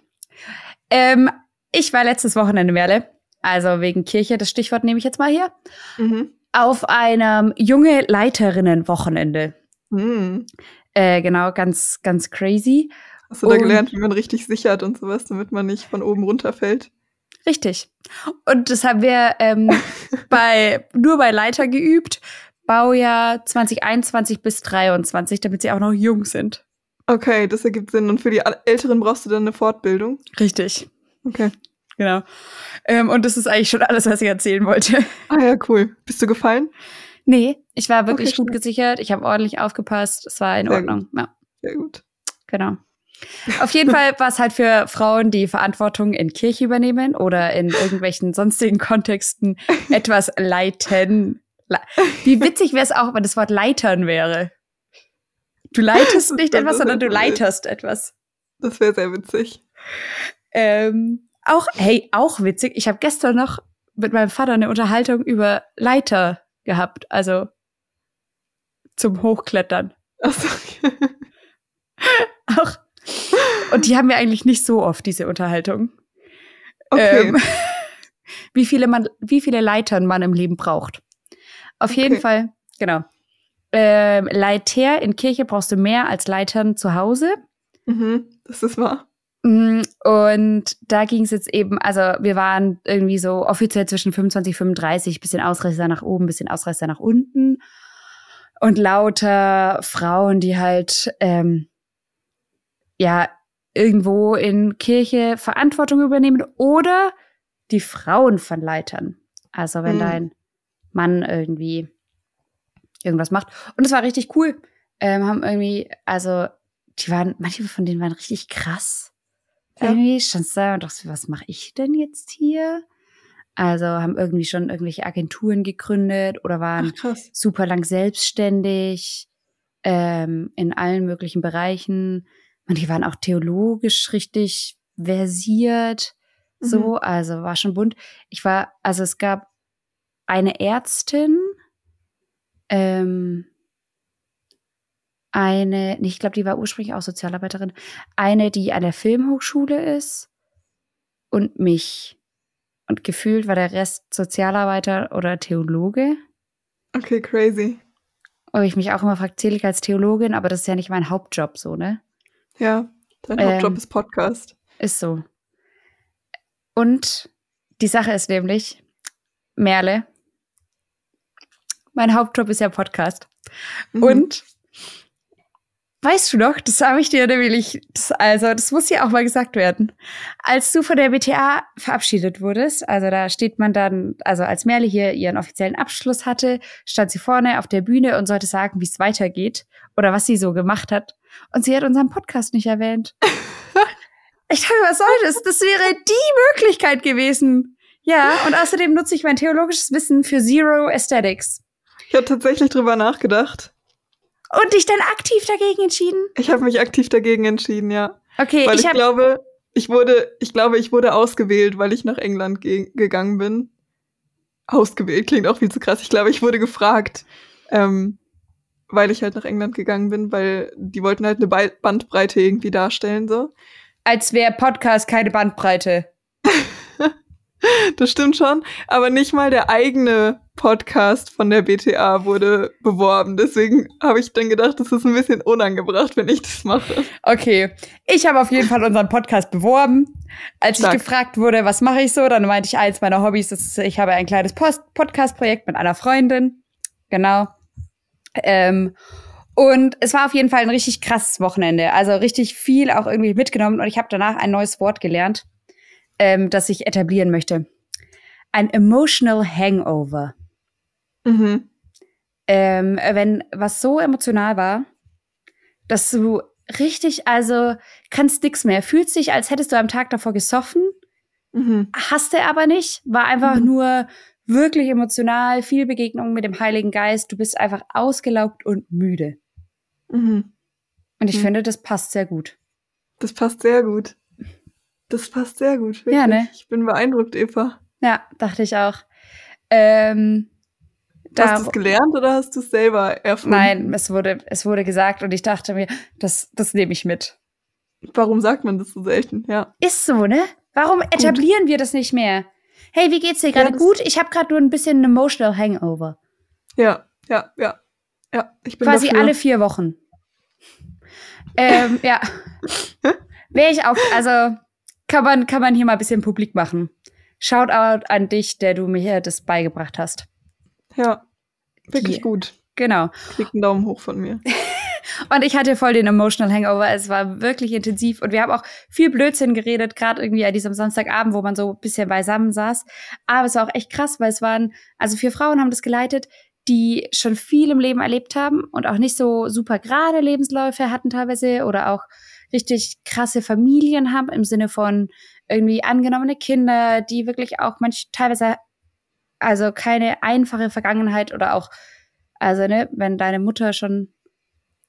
Ähm, ich war letztes Wochenende Merle, also wegen Kirche, das Stichwort nehme ich jetzt mal hier, Mhm. auf einem junge Leiterinnen-Wochenende. Hm. Äh, genau, ganz, ganz crazy. Hast du da Und- gelernt, wie man richtig sichert und sowas, damit man nicht von oben runterfällt? Richtig. Und das haben wir ähm, bei, nur bei Leiter geübt, Baujahr 2021 bis 23, damit sie auch noch jung sind. Okay, das ergibt Sinn. Und für die Älteren brauchst du dann eine Fortbildung? Richtig. Okay. Genau. Ähm, und das ist eigentlich schon alles, was ich erzählen wollte. Ah ja, cool. Bist du gefallen? Nee, ich war wirklich Okay, gut schön. gesichert. Ich habe ordentlich aufgepasst. Es war in Sehr Ordnung. Ja, Sehr gut. genau. Auf jeden Fall war es halt für Frauen, die Verantwortung in Kirche übernehmen oder in irgendwelchen sonstigen Kontexten etwas leiten. Le- Wie witzig wäre es auch, wenn das Wort leitern wäre. Du leitest nicht etwas, sondern du leiterst etwas. Das wäre sehr witzig. Ähm, auch, hey, auch witzig. Ich habe gestern noch mit meinem Vater eine Unterhaltung über Leiter gehabt, also zum Hochklettern. Achso. Auch. Und die haben wir eigentlich nicht so oft, diese Unterhaltung. Okay. Ähm, wie, viele man, wie viele Leitern man im Leben braucht. Auf jeden Okay. Fall, genau. Ähm, Leiter in Kirche brauchst du mehr als Leitern zu Hause. mhm, das ist wahr. Mm, und da ging es jetzt eben, also wir waren irgendwie so offiziell zwischen 25, 35, bisschen Ausreißer nach oben, bisschen Ausreißer nach unten. Und lauter Frauen, die halt ähm, ja irgendwo in Kirche Verantwortung übernehmen oder die Frauen von Leitern. Also wenn mhm. dein Mann irgendwie irgendwas macht. Und es war richtig cool. Ähm, haben irgendwie, also die waren, manche von denen waren richtig krass. Ja. Irgendwie standst da und dachte, was mache ich denn jetzt hier? Also haben irgendwie schon irgendwelche Agenturen gegründet oder waren Ach, super lang selbstständig ähm, in allen möglichen Bereichen. Die waren auch theologisch richtig versiert. So, mhm. also war schon bunt. Ich war, also es gab eine Ärztin, ähm, eine, ich glaube, die war ursprünglich auch Sozialarbeiterin, eine, die an der Filmhochschule ist und mich. Und gefühlt war der Rest Sozialarbeiter oder Theologe. Okay, crazy. Und ich mich auch immer frage, zähle ich als Theologin, aber das ist ja nicht mein Hauptjob so, ne? Ja, dein ähm, Hauptjob ist Podcast. Ist so. Und die Sache ist nämlich, Merle, mein Hauptjob ist ja Podcast. Mhm. Und Weißt du noch, das habe ich dir nämlich, das, also das muss ja auch mal gesagt werden. Als du von der BTA verabschiedet wurdest, also da steht man dann, also als Merle hier ihren offiziellen Abschluss hatte, stand sie vorne auf der Bühne und sollte sagen, wie es weitergeht oder was sie so gemacht hat. Und sie hat unseren Podcast nicht erwähnt. ich dachte, was soll das? Das wäre die Möglichkeit gewesen. Ja, und außerdem nutze ich mein theologisches Wissen für Zero Aesthetics. Ich habe tatsächlich drüber nachgedacht. Und dich dann aktiv dagegen entschieden? Ich habe mich aktiv dagegen entschieden, ja. Okay, weil ich, ich glaube, ich wurde, ich glaube, ich wurde ausgewählt, weil ich nach England ge gegangen bin. Ausgewählt klingt auch viel zu krass. Ich glaube, ich wurde gefragt, ähm, weil ich halt nach England gegangen bin, weil die wollten halt eine Bandbreite irgendwie darstellen so. Als wäre Podcast keine Bandbreite. das stimmt schon, aber nicht mal der eigene Podcast von der BTA wurde beworben. Deswegen habe ich dann gedacht, das ist ein bisschen unangebracht, wenn ich das mache. Okay, ich habe auf jeden Fall unseren Podcast beworben. Als Stark. ich gefragt wurde, was mache ich so, dann meinte ich, eins meiner Hobbys ist, ich habe ein kleines Podcast-Projekt mit einer Freundin. Genau. Ähm, und es war auf jeden Fall ein richtig krasses Wochenende. Also richtig viel auch irgendwie mitgenommen. Und ich habe danach ein neues Wort gelernt, ähm, das ich etablieren möchte. Ein emotional hangover. Mhm. Ähm, wenn was so emotional war, dass du richtig, also kannst nix mehr. Fühlst dich, als hättest du am Tag davor gesoffen, mhm. hast du aber nicht, war einfach mhm. nur wirklich emotional, viel Begegnung mit dem Heiligen Geist. Du bist einfach ausgelaugt und müde. Mhm. Und ich mhm. finde, das passt sehr gut. Das passt sehr gut. Das passt sehr gut. Wirklich. Ja, ne? Ich bin beeindruckt, Eva. Ja, dachte ich auch. Ähm, hast du es gelernt oder hast du es selber erfunden? Nein, es wurde, es wurde gesagt und ich dachte mir, das, das nehme ich mit. Warum sagt man das so selten? Ja. Ist so, ne? Warum etablieren gut. wir das nicht mehr? Hey, wie geht's dir gerade? Ja, gut, ich habe gerade nur ein bisschen emotional Hangover. Ja, ja, ja. Ja, ich bin Quasi dafür. alle vier Wochen. ähm, ja. Wäre ich auch, also kann man, kann man hier mal ein bisschen publik machen. Shoutout an dich, der du mir das beigebracht hast. Ja, wirklich hier. gut. Genau. Kriegt einen Daumen hoch von mir. und ich hatte voll den Emotional Hangover. Es war wirklich intensiv und wir haben auch viel Blödsinn geredet, gerade irgendwie an diesem Samstagabend, wo man so ein bisschen beisammen saß. Aber es war auch echt krass, weil es waren, also vier Frauen haben das geleitet, die schon viel im Leben erlebt haben und auch nicht so super gerade Lebensläufe hatten teilweise oder auch richtig krasse Familien haben im Sinne von irgendwie angenommene Kinder, die wirklich auch manch teilweise also keine einfache Vergangenheit oder auch also ne, wenn deine Mutter schon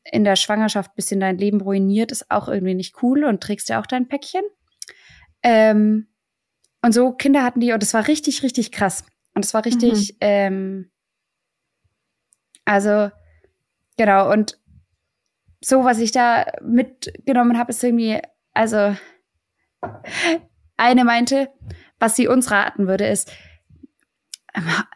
in der Schwangerschaft bisschen dein Leben ruiniert, ist auch irgendwie nicht cool und trägst ja auch dein Päckchen. Ähm, und so Kinder hatten die und es war richtig, richtig krass. Und es war richtig, mhm. ähm, also genau, und so, was ich da mitgenommen habe, ist irgendwie, also eine meinte, was sie uns raten würde, ist,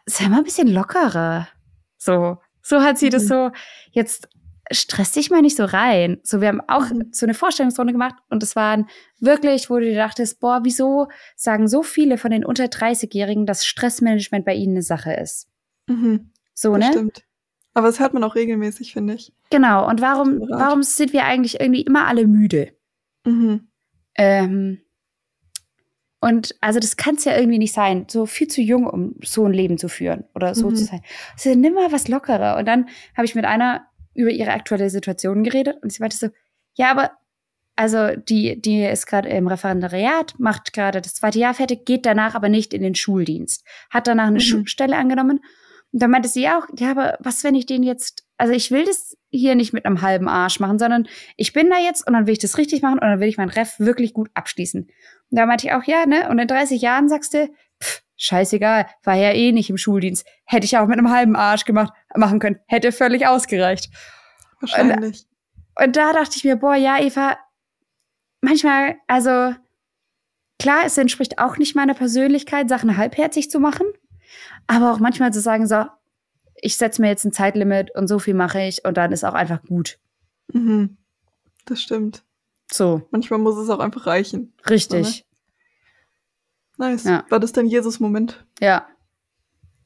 sei mal ein bisschen lockerer. So, so hat sie das mhm. so jetzt stress dich mal nicht so rein. So, wir haben auch Mhm. so eine Vorstellungsrunde gemacht und es waren wirklich, wo du dir dachtest, boah, wieso sagen so viele von den unter 30-Jährigen, dass Stressmanagement bei ihnen eine Sache ist? Mhm. So, Das ne? stimmt. Aber das hört man auch regelmäßig, finde ich. Genau. Und warum, warum sind wir eigentlich irgendwie immer alle müde? Mhm. Ähm, und also das kann es ja irgendwie nicht sein, so viel zu jung, um so ein Leben zu führen oder so Mhm. zu sein. Also nimm mal was lockerer. Und dann habe ich mit einer über ihre aktuelle Situation geredet und sie meinte so, ja, aber also die, die ist gerade im Referendariat, macht gerade das zweite Jahr fertig, geht danach aber nicht in den Schuldienst, hat danach eine Mhm. Schulstelle angenommen. Und dann meinte sie auch, ja, aber was, wenn ich den jetzt, also ich will das hier nicht mit einem halben Arsch machen, sondern ich bin da jetzt und dann will ich das richtig machen und dann will ich mein Ref wirklich gut abschließen. Und da meinte ich auch, ja, ne? Und in 30 Jahren sagst du, pff, scheißegal, war ja eh nicht im Schuldienst. Hätte ich auch mit einem halben Arsch gemacht, machen können. Hätte völlig ausgereicht. Wahrscheinlich. Und da dachte ich mir, boah, ja, Eva, manchmal, also klar, es entspricht auch nicht meiner Persönlichkeit, Sachen halbherzig zu machen, aber auch manchmal zu sagen, so, ich setze mir jetzt ein Zeitlimit und so viel mache ich und dann ist auch einfach gut. Mhm. Das stimmt. So, Manchmal muss es auch einfach reichen. richtig. Nice. Ja. War das dein Jesus-Moment? Ja,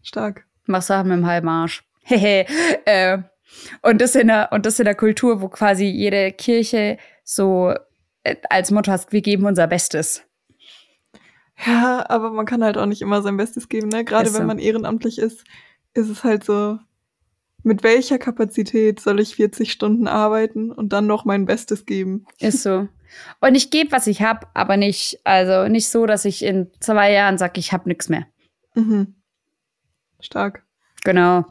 Stark. mach Sachen mit dem halben Arsch. Hehe. äh, und das in der und das in der Kultur, wo quasi jede Kirche so äh, als Motto hast, wir geben unser Bestes. Ja, aber man kann halt auch nicht immer sein Bestes geben, ne? Gerade Ist wenn so. man ehrenamtlich ist, ist es halt so, mit welcher Kapazität soll ich 40 Stunden arbeiten und dann noch mein Bestes geben? Ist so. Und ich gebe, was ich hab, aber nicht, also nicht so, dass ich in zwei Jahren sage, ich hab nix mehr. Mhm. Stark. Genau.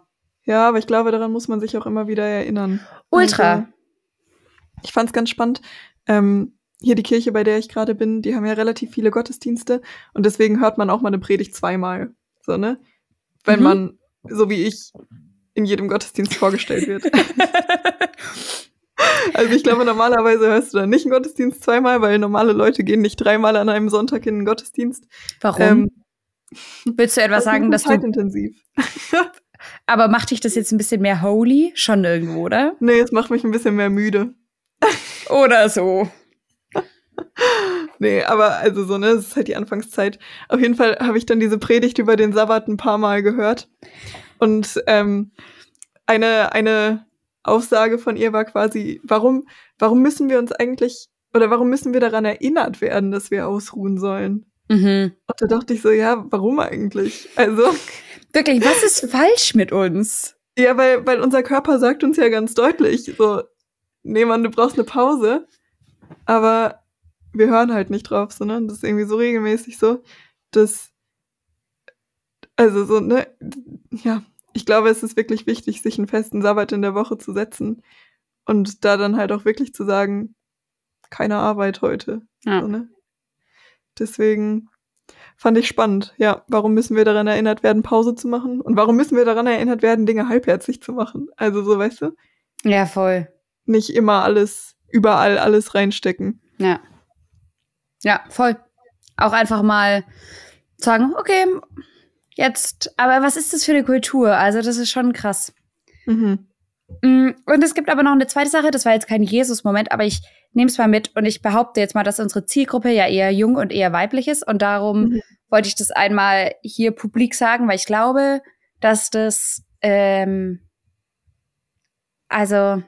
Ja, aber ich glaube, daran muss man sich auch immer wieder erinnern. Ultra. Also, ich fand's ganz spannend. Ähm, hier die Kirche, bei der ich gerade bin, die haben ja relativ viele Gottesdienste und deswegen hört man auch mal eine Predigt zweimal. So, ne? Wenn Mhm. man, so wie ich, in jedem Gottesdienst vorgestellt wird. Also ich glaube, normalerweise hörst du dann nicht einen Gottesdienst zweimal, weil normale Leute gehen nicht dreimal an einem Sonntag in den Gottesdienst. Warum? Ähm, Willst du etwas das sagen, dass du. zeitintensiv. Aber macht dich das jetzt ein bisschen mehr holy? Schon irgendwo, oder? Nee, es macht mich ein bisschen mehr müde. Oder so. Nee, aber also so, ne, das ist halt die Anfangszeit. Auf jeden Fall habe ich dann diese Predigt über den Sabbat ein paar Mal gehört. Und ähm, eine, eine Aussage von ihr war quasi, warum, warum müssen wir uns eigentlich, oder warum müssen wir daran erinnert werden, dass wir ausruhen sollen? Mhm. Und da dachte ich so, ja, warum eigentlich? Also, Wirklich, was ist falsch mit uns? ja, weil, weil unser Körper sagt uns ja ganz deutlich, so, nee, Mann, du brauchst eine Pause. Aber wir hören halt nicht drauf, sondern das ist irgendwie so regelmäßig so, dass, also so, ne, ja, ich glaube, es ist wirklich wichtig, sich einen festen Sabbat in der Woche zu setzen und da dann halt auch wirklich zu sagen, keine Arbeit heute. Ja. So, ne? Deswegen fand ich spannend. Ja, warum müssen wir daran erinnert werden, Pause zu machen? Und warum müssen wir daran erinnert werden, Dinge halbherzig zu machen? Also so, weißt du, Ja, voll. nicht immer alles, überall alles reinstecken. Ja. Ja, voll. Auch einfach mal sagen, okay, jetzt, aber was ist das für eine Kultur? Also, das ist schon krass. Mhm. Mm, Und es gibt aber noch eine zweite Sache, das war jetzt kein Jesus-Moment, aber ich nehme es mal mit und ich behaupte jetzt mal, dass unsere Zielgruppe ja eher jung und eher weiblich ist und darum Mhm. wollte ich das einmal hier publik sagen, weil ich glaube, dass das, ähm, also,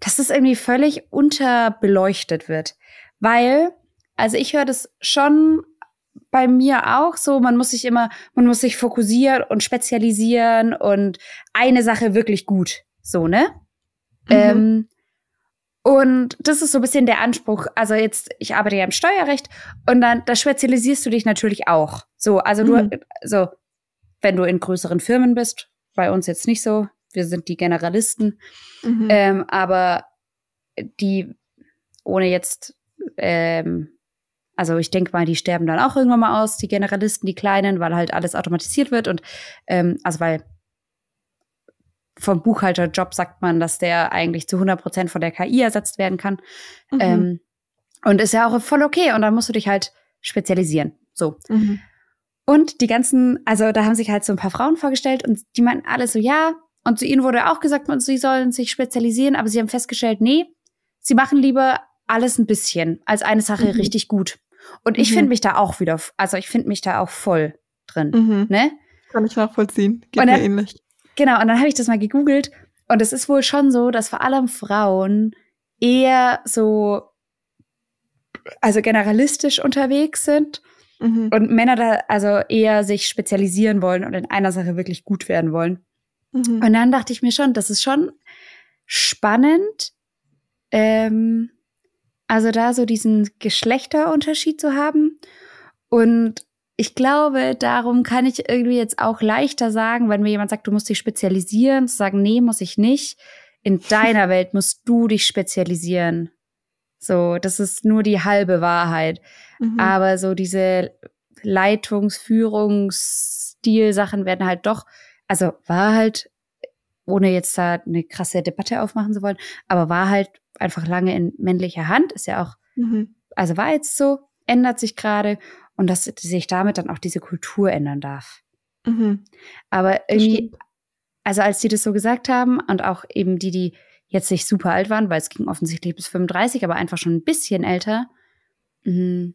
dass das irgendwie völlig unterbeleuchtet wird, weil, also ich höre das schon bei mir auch so, man muss sich immer, man muss sich fokussieren und spezialisieren und eine Sache wirklich gut, so, ne? Mhm. Ähm, und das ist so ein bisschen der Anspruch. Also jetzt, ich arbeite ja im Steuerrecht und dann, da spezialisierst du dich natürlich auch. So, also Mhm. du, so, wenn du in größeren Firmen bist, bei uns jetzt nicht so, wir sind die Generalisten, Mhm. ähm, aber die, ohne jetzt, ähm, also ich denke mal, die sterben dann auch irgendwann mal aus, die Generalisten, die Kleinen, weil halt alles automatisiert wird und ähm, also weil vom Buchhalterjob sagt man, dass der eigentlich zu 100 Prozent von der KI ersetzt werden kann. Mhm. Ähm, und ist ja auch voll okay. Und dann musst du dich halt spezialisieren. So. Mhm. Und die ganzen, also da haben sich halt so ein paar Frauen vorgestellt und die meinten alle so, ja, Und zu ihnen wurde auch gesagt, sie sollen sich spezialisieren, aber sie haben festgestellt, nee, sie machen lieber alles ein bisschen als eine Sache mhm. richtig gut. Und ich mhm. finde mich da auch wieder, also ich finde mich da auch voll drin. Mhm. Ne? Kann ich nachvollziehen. Geht dann, mir ähnlich. Genau, und dann habe ich das mal gegoogelt. Und es ist wohl schon so, dass vor allem Frauen eher so, also generalistisch unterwegs sind mhm. und Männer da also eher sich spezialisieren wollen und in einer Sache wirklich gut werden wollen. Mhm. Und dann dachte ich mir schon, das ist schon spannend, ähm, also da so diesen Geschlechterunterschied zu haben. Und ich glaube, darum kann ich irgendwie jetzt auch leichter sagen, wenn mir jemand sagt, du musst dich spezialisieren, zu sagen, nee, muss ich nicht. In deiner Welt musst du dich spezialisieren. So, das ist nur die halbe Wahrheit. Mhm. Aber so diese Leitungs-, Führungsstil-Sachen werden halt doch, also war halt, ohne jetzt da eine krasse Debatte aufmachen zu wollen, aber war halt einfach lange in männlicher Hand, ist ja auch, mhm. also war jetzt so, ändert sich gerade und dass sich damit dann auch diese Kultur ändern darf. Mhm. Aber irgendwie, also als die das so gesagt haben und auch eben die, die jetzt nicht super alt waren, weil es ging offensichtlich bis 35, aber einfach schon ein bisschen älter, mh,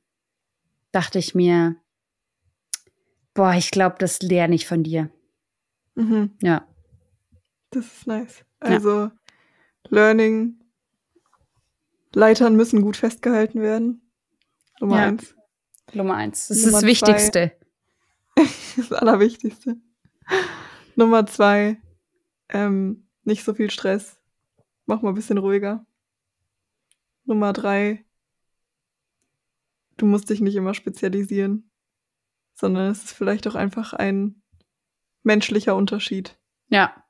dachte ich mir, boah, ich glaube, das lerne ich von dir. Mhm. Ja. Das ist nice. Also, ja. Learning, Leitern müssen gut festgehalten werden. Nummer ja. eins. Nummer eins. Das Nummer ist das Wichtigste. das Allerwichtigste. Nummer zwei, ähm, nicht so viel Stress. Mach mal ein bisschen ruhiger. Nummer drei, du musst dich nicht immer spezialisieren, sondern es ist vielleicht auch einfach ein menschlicher Unterschied. Ja.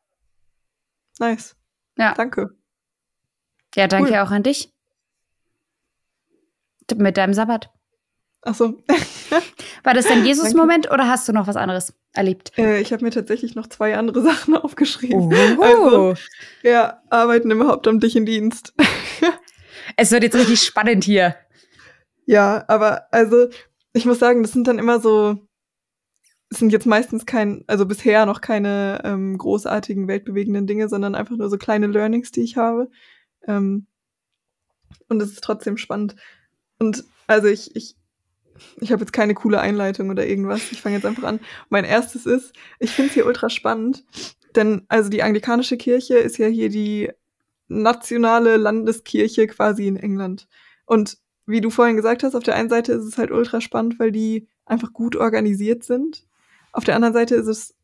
Nice. Ja. Danke. Ja, danke cool. auch an dich. Mit deinem Sabbat. Ach so. War das dein Jesus-Moment oder hast du noch was anderes erlebt? Äh, ich habe mir tatsächlich noch zwei andere Sachen aufgeschrieben. Oh. Also, ja, arbeiten im Hauptamtlichen Dienst. es wird jetzt richtig spannend hier. Ja, aber also ich muss sagen, das sind dann immer so, es sind jetzt meistens kein, also bisher noch keine ähm, großartigen, weltbewegenden Dinge, sondern einfach nur so kleine Learnings, die ich habe. Ähm, und es ist trotzdem spannend. Und also ich, ich ich habe jetzt keine coole Einleitung oder irgendwas. Ich fange jetzt einfach an. Mein erstes ist, ich finde es hier ultra spannend, denn also die anglikanische Kirche ist ja hier die nationale Landeskirche quasi in England. Und wie du vorhin gesagt hast, auf der einen Seite ist es halt ultra spannend, weil die einfach gut organisiert sind. Auf der anderen Seite ist es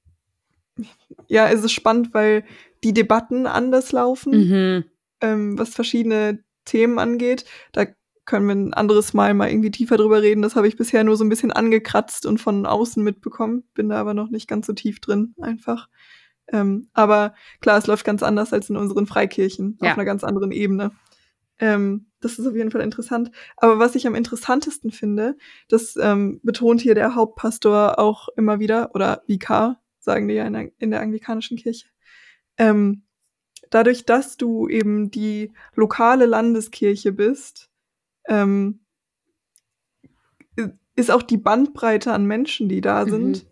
ja, ist es spannend, weil die Debatten anders laufen, mhm. ähm, was verschiedene Themen angeht. Da können wir ein anderes Mal mal irgendwie tiefer drüber reden. Das habe ich bisher nur so ein bisschen angekratzt und von außen mitbekommen. Bin da aber noch nicht ganz so tief drin, einfach. Ähm, aber klar, es läuft ganz anders als in unseren Freikirchen, ja. auf einer ganz anderen Ebene. Ähm, das ist auf jeden Fall interessant. Aber was ich am interessantesten finde, das ähm, betont hier der Hauptpastor auch immer wieder, oder Vikar, sagen die ja in der, in der anglikanischen Kirche. Ähm, dadurch, dass du eben die lokale Landeskirche bist, ähm, ist auch die Bandbreite an Menschen, die da sind, mhm.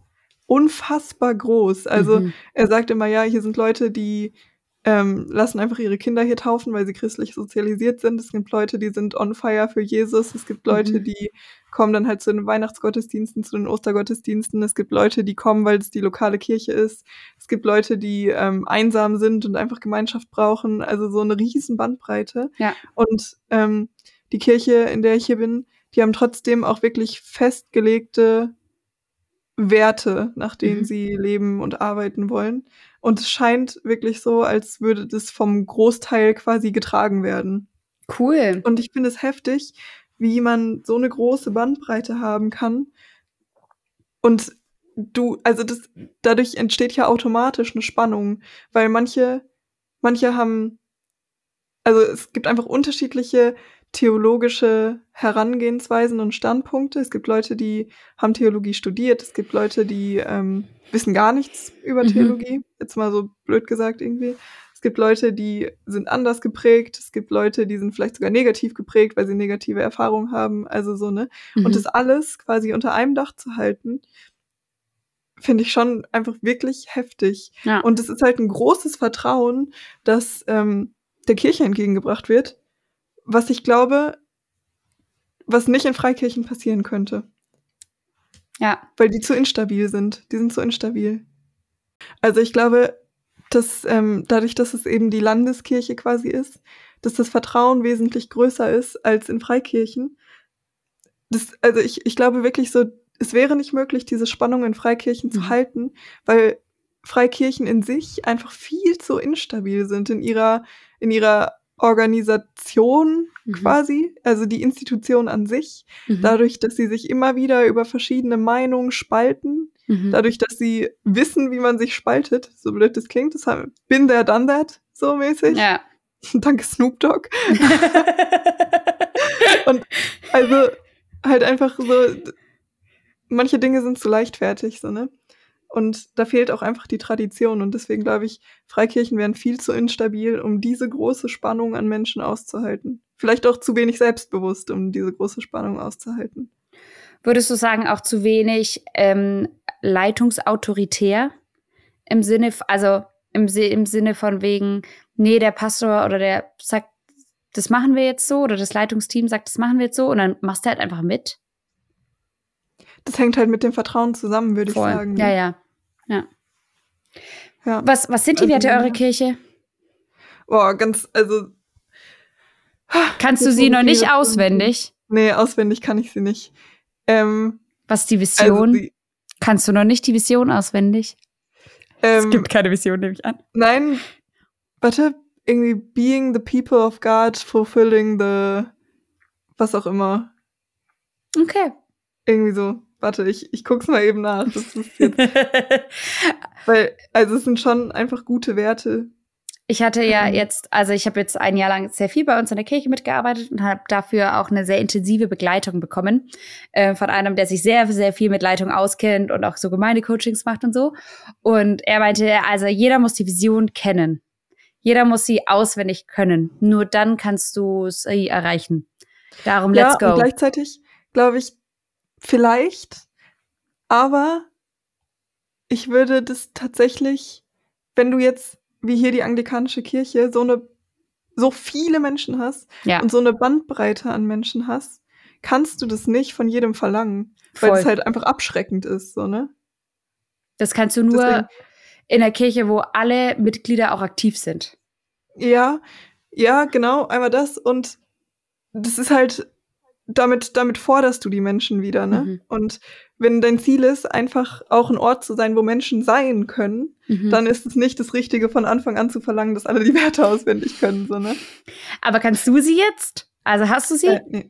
unfassbar groß. Also mhm. er sagt immer, ja, hier sind Leute, die ähm, lassen einfach ihre Kinder hier taufen, weil sie christlich sozialisiert sind. Es gibt Leute, die sind on fire für Jesus. Es gibt Leute, mhm. die kommen dann halt zu den Weihnachtsgottesdiensten, zu den Ostergottesdiensten. Es gibt Leute, die kommen, weil es die lokale Kirche ist. Es gibt Leute, die ähm, einsam sind und einfach Gemeinschaft brauchen. Also so eine riesen Bandbreite. Ja. Und ähm, die Kirche, in der ich hier bin, die haben trotzdem auch wirklich festgelegte Werte, nach denen mhm. sie leben und arbeiten wollen. Und es scheint wirklich so, als würde das vom Großteil quasi getragen werden. Cool. Und ich finde es heftig, wie man so eine große Bandbreite haben kann. Und du, also das, dadurch entsteht ja automatisch eine Spannung, weil manche, manche haben, also es gibt einfach unterschiedliche theologische Herangehensweisen und Standpunkte. Es gibt Leute, die haben Theologie studiert. Es gibt Leute, die ähm, wissen gar nichts über mhm. Theologie. Jetzt mal so blöd gesagt irgendwie. Es gibt Leute, die sind anders geprägt. Es gibt Leute, die sind vielleicht sogar negativ geprägt, weil sie negative Erfahrungen haben. Also so, ne? Mhm. Und das alles quasi unter einem Dach zu halten, finde ich schon einfach wirklich heftig. Ja. Und es ist halt ein großes Vertrauen, das ähm, der Kirche entgegengebracht wird, was ich glaube, was nicht in Freikirchen passieren könnte. Ja. Weil die zu instabil sind. Die sind zu instabil. Also ich glaube, dass ähm, dadurch, dass es eben die Landeskirche quasi ist, dass das Vertrauen wesentlich größer ist als in Freikirchen. Das, also ich, ich glaube wirklich so, es wäre nicht möglich, diese Spannung in Freikirchen zu Mhm. halten, weil Freikirchen in sich einfach viel zu instabil sind in ihrer, in ihrer Organisation Mhm. quasi, also die Institution an sich, Mhm. dadurch, dass sie sich immer wieder über verschiedene Meinungen spalten, Mhm. dadurch, dass sie wissen, wie man sich spaltet, so blöd das klingt, das haben, bin there, done that, so mäßig. ja. Danke Snoop Dogg. Und also halt einfach so, manche Dinge sind zu leichtfertig, so, ne? Und da fehlt auch einfach die Tradition. Und deswegen glaube ich, Freikirchen wären viel zu instabil, um diese große Spannung an Menschen auszuhalten. Vielleicht auch zu wenig selbstbewusst, um diese große Spannung auszuhalten. Würdest du sagen, auch zu wenig ähm, leitungsautoritär? Im Sinne, also im, im Sinne von wegen, nee, der Pastor oder der sagt, das machen wir jetzt so, oder das Leitungsteam sagt, das machen wir jetzt so, und dann machst du halt einfach mit. Das hängt halt mit dem Vertrauen zusammen, würde ich sagen. Ja, ja. Ja. ja. Was, was sind die Also, Werte ja. eurer Kirche? Boah, ganz, also. Kannst du sie noch ich nicht auswendig? Nee, auswendig kann ich sie nicht. Ähm, Was ist die also Vision? sie, Kannst du noch nicht die Vision auswendig? ähm, keine Vision, nehme ich an. Nein, warte, irgendwie being the people of God, fulfilling the was auch immer. Okay. Irgendwie so. Warte, ich, ich guck's mal eben nach. Das ist jetzt, weil, also es sind schon einfach gute Werte. Ich hatte ja Ähm. jetzt, also ich habe jetzt ein Jahr lang sehr viel bei uns in der Kirche mitgearbeitet und habe dafür auch eine sehr intensive Begleitung bekommen äh, von einem, der sich sehr, sehr viel mit Leitung auskennt und auch so Gemeindecoachings macht und so. Und er meinte, also jeder muss die Vision kennen. Jeder muss sie auswendig können. Nur dann kannst du sie erreichen. Darum, let's ja, und go. gleichzeitig glaube ich, vielleicht, aber ich würde das tatsächlich, wenn du jetzt, wie hier die anglikanische Kirche, so eine, so viele Menschen hast Ja, und so eine Bandbreite an Menschen hast, kannst du das nicht von jedem verlangen, weil voll. es halt einfach abschreckend ist, so, ne? das kannst du nur Deswegen- in der Kirche, wo alle Mitglieder auch aktiv sind. Ja, ja, genau, einmal das und das ist halt, damit, damit forderst du die Menschen wieder, ne? Mhm. Und wenn dein Ziel ist, einfach auch ein Ort zu sein, wo Menschen sein können, Mhm. dann ist es nicht das Richtige, von Anfang an zu verlangen, dass alle die Werte auswendig können, so, ne? Aber kannst du sie jetzt? Also hast du sie? Äh, nee.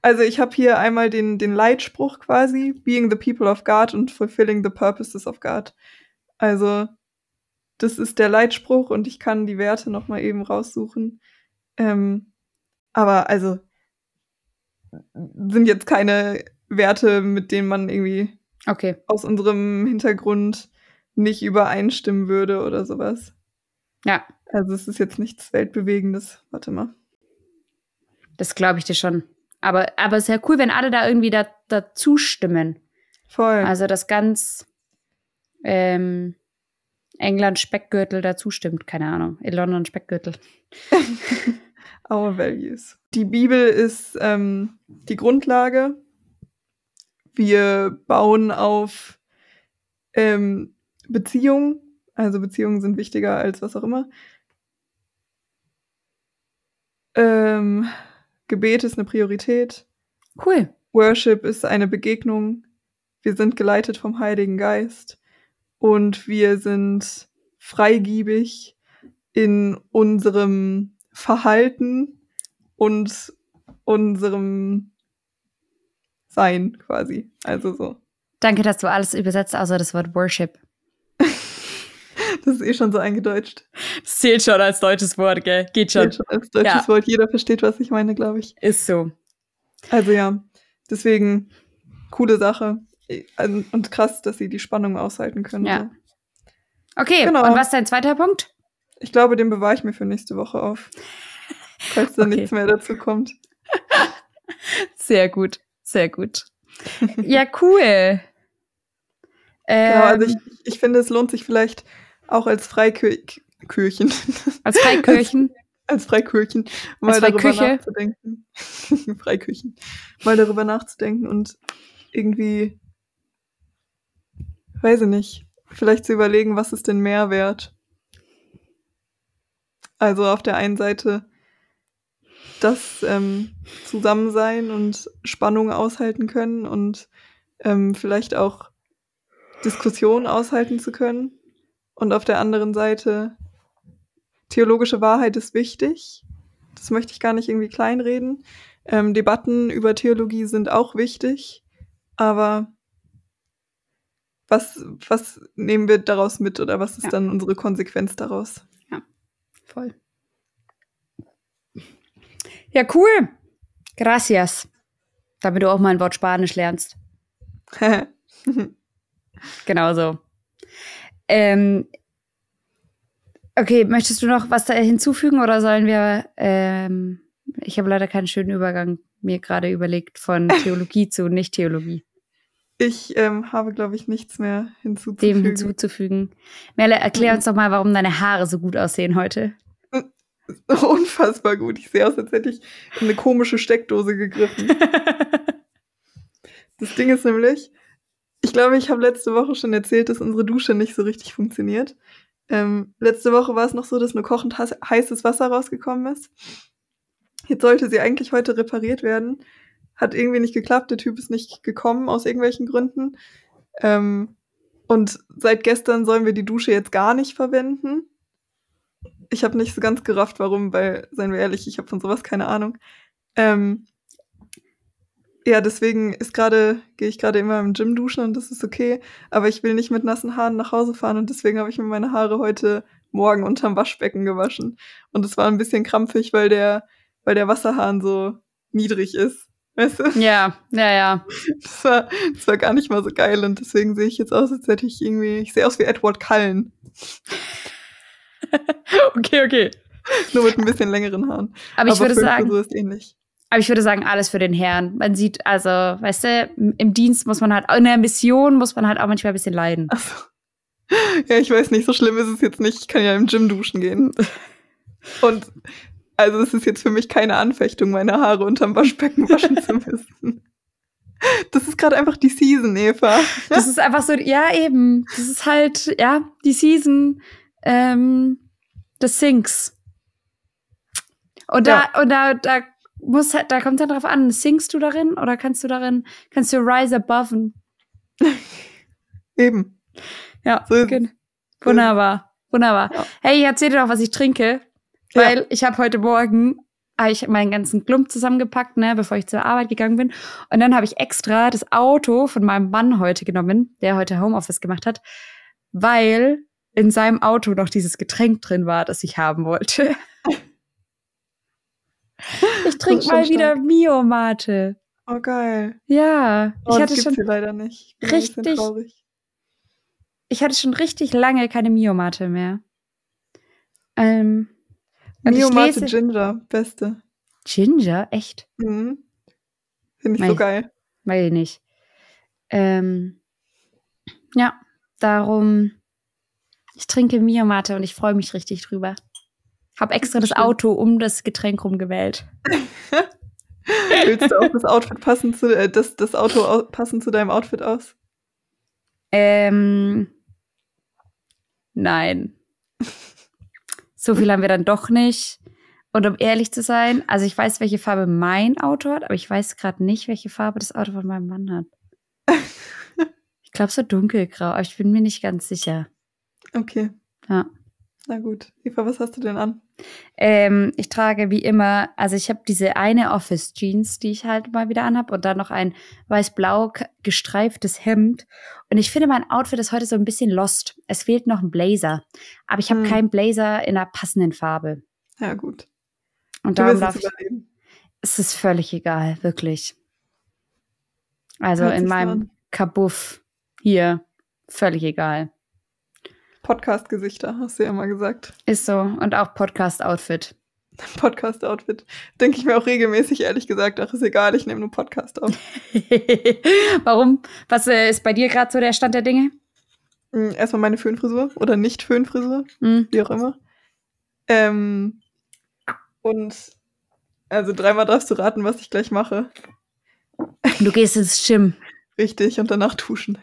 Also ich habe hier einmal den, den Leitspruch quasi, being the people of God und fulfilling the purposes of God. Also das ist der Leitspruch und ich kann die Werte noch mal eben raussuchen. Ähm, aber also sind jetzt keine Werte, mit denen man irgendwie Okay. aus unserem Hintergrund nicht übereinstimmen würde oder sowas. Ja, Also es ist jetzt nichts Weltbewegendes. Warte mal. das glaube ich dir schon. Aber, aber es ist ja cool, wenn alle da irgendwie da, dazu stimmen. Voll. Also, dass ganz ähm, England Speckgürtel dazu stimmt. Keine Ahnung. In London Speckgürtel. Our Values. Die Bibel ist ähm, die Grundlage. Wir bauen auf ähm, Beziehungen. Also Beziehungen sind wichtiger als was auch immer. Ähm, Gebet ist eine Priorität. Cool. Worship ist eine Begegnung. Wir sind geleitet vom Heiligen Geist. Und wir sind freigiebig in unserem Verhalten und unserem Sein quasi. Also so. Danke, dass du alles übersetzt, außer das Wort Worship. Das ist eh schon so eingedeutscht. Das zählt schon als deutsches Wort, gell? Geht Steht schon als deutsches Ja. Wort. Jeder versteht, was ich meine, glaube ich. Ist so. Also ja, deswegen coole Sache. Und krass, dass sie die Spannung aushalten können. Ja. So. Okay, Genau. und was ist dein zweiter Punkt? Ich glaube, den bewahre ich mir für nächste Woche auf. Falls da Okay. nichts mehr dazu kommt. Sehr gut, sehr gut. ja, cool. Ähm, genau, also ich, ich finde, es lohnt sich vielleicht auch als Freikirchen. Als Freikirchen? als Freikirchen mal als darüber nachzudenken. Freikirchen. Mal darüber nachzudenken und irgendwie, weiß ich nicht, vielleicht zu überlegen, was ist denn Mehrwert? Also auf der einen Seite das ähm, Zusammensein und Spannung aushalten können und ähm, vielleicht auch Diskussionen aushalten zu können. Und auf der anderen Seite theologische Wahrheit ist wichtig. Das möchte ich gar nicht irgendwie kleinreden. Ähm, Debatten über Theologie sind auch wichtig, aber was, was nehmen wir daraus mit oder was ist ja. dann unsere Konsequenz daraus? Ja, voll. Ja, cool. Gracias. Damit du auch mal ein Wort Spanisch lernst. genau so. Ähm, okay, möchtest du noch was da hinzufügen oder sollen wir? Ähm, ich habe leider keinen schönen Übergang mir gerade überlegt von Theologie zu Nicht-Theologie. Ich ähm, habe, glaube ich, nichts mehr hinzuzufügen. Dem hinzuzufügen. Merle, erklär mhm. uns doch mal, warum deine Haare so gut aussehen heute. Unfassbar gut. Ich sehe aus, als hätte ich in eine komische Steckdose gegriffen. das Ding ist nämlich, ich glaube, ich habe letzte Woche schon erzählt, dass unsere Dusche nicht so richtig funktioniert. Ähm, letzte Woche war es noch so, dass nur kochend heißes Wasser rausgekommen ist. Jetzt sollte sie eigentlich heute repariert werden. Hat irgendwie nicht geklappt. Der Typ ist nicht gekommen aus irgendwelchen Gründen. Ähm, und seit gestern sollen wir die Dusche jetzt gar nicht verwenden. Ich habe nicht so ganz gerafft, warum, weil, seien wir ehrlich, ich habe von sowas keine Ahnung. Ähm, ja, deswegen ist gerade, gehe ich gerade immer im Gym duschen und das ist okay. Aber ich will nicht mit nassen Haaren nach Hause fahren und deswegen habe ich mir meine Haare heute Morgen unterm Waschbecken gewaschen. Und es war ein bisschen krampfig, weil der, weil der Wasserhahn so niedrig ist. Weißt du? Ja, ja, ja. Das war, das war gar nicht mal so geil und deswegen sehe ich jetzt aus, als hätte ich irgendwie, ich sehe aus wie Edward Cullen. okay, okay. Nur mit ein bisschen längeren Haaren. Aber ich Aber würde sagen, ist ähnlich. Aber ich würde sagen, alles für den Herrn. Man sieht, also, weißt du, im Dienst muss man halt, in der Mission muss man halt auch manchmal ein bisschen leiden. Ach so. Ja, ich weiß nicht, so schlimm ist es jetzt nicht. Ich kann ja im Gym duschen gehen. Und also es ist jetzt für mich keine Anfechtung, meine Haare unterm Waschbecken waschen zu müssen. Das ist gerade einfach die Season, Eva. Das ist einfach so, ja, eben. Das ist halt, ja, die Season ähm, des Sinks. Und da, ja. und da, da muss da kommt dann drauf an, singst du darin oder kannst du darin, kannst du rise above? Eben. Ja, so okay. wunderbar, wunderbar. Ja. Hey, ich erzähl dir doch, was ich trinke, weil ja. ich habe heute Morgen habe ich meinen ganzen Klump zusammengepackt, ne, bevor ich zur Arbeit gegangen bin. Und dann habe ich extra das Auto von meinem Mann heute genommen, der heute Homeoffice gemacht hat, weil in seinem Auto noch dieses Getränk drin war, das ich haben wollte. Ich trinke mal wieder Mio-Mate. Oh, geil. Ja. Oh, ich hatte schon leider nicht. Ich richtig. Ich hatte schon richtig lange keine Mio-Mate mehr. Ähm, Mio-Mate Ginger, beste. Ginger? Echt? Mhm. Finde ich Mei, so geil. Weiß ich nicht. Ähm, ja, darum, ich trinke Mio-Mate und ich freue mich richtig drüber. Hab extra das Auto um das Getränk rumgewählt. Willst du auch das Outfit passen zu äh, das, das Auto passend zu deinem Outfit aus? Ähm, nein. So viel haben wir dann doch nicht. Und um ehrlich zu sein, also ich weiß, welche Farbe mein Auto hat, aber ich weiß gerade nicht, welche Farbe das Auto von meinem Mann hat. ich glaube so dunkelgrau, aber ich bin mir nicht ganz sicher. Okay. Ja. Na gut. Eva, was hast du denn an? Ähm, ich trage wie immer, also ich habe diese eine Office Jeans, die ich halt mal wieder anhab und dann noch ein weiß-blau gestreiftes Hemd. Und ich finde, mein Outfit ist heute so ein bisschen lost. Es fehlt noch ein Blazer. Aber ich habe hm. keinen Blazer in einer passenden Farbe. Ja, gut. Und darum darf ich. Es ist völlig egal, wirklich. Also Hört in meinem Kabuff hier völlig egal. Podcast-Gesichter, hast du ja immer gesagt. Ist so. Und auch Podcast-Outfit. Podcast-Outfit. Denke ich mir auch regelmäßig, ehrlich gesagt. Ach, ist egal, ich nehme nur Podcast auf. Warum? Was äh, ist bei dir gerade so der Stand der Dinge? Hm, Erstmal meine Föhnfrisur oder nicht Föhnfrisur, Mhm. wie auch immer. Ähm, und also dreimal darfst du raten, was ich gleich mache. Du gehst ins Gym. Richtig, und danach duschen.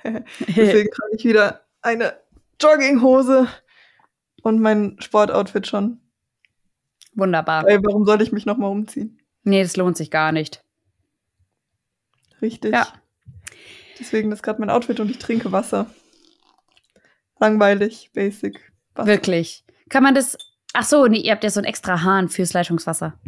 Deswegen trage ich wieder eine Jogginghose und mein Sportoutfit schon. Wunderbar. Weil warum soll ich mich nochmal umziehen? Nee, das lohnt sich gar nicht. Richtig. Ja. Deswegen ist gerade mein Outfit und ich trinke Wasser. Langweilig, basic. Wasser. Wirklich. Kann man das. Ach so, nee, ihr habt ja so einen extra Hahn fürs Leitungswasser.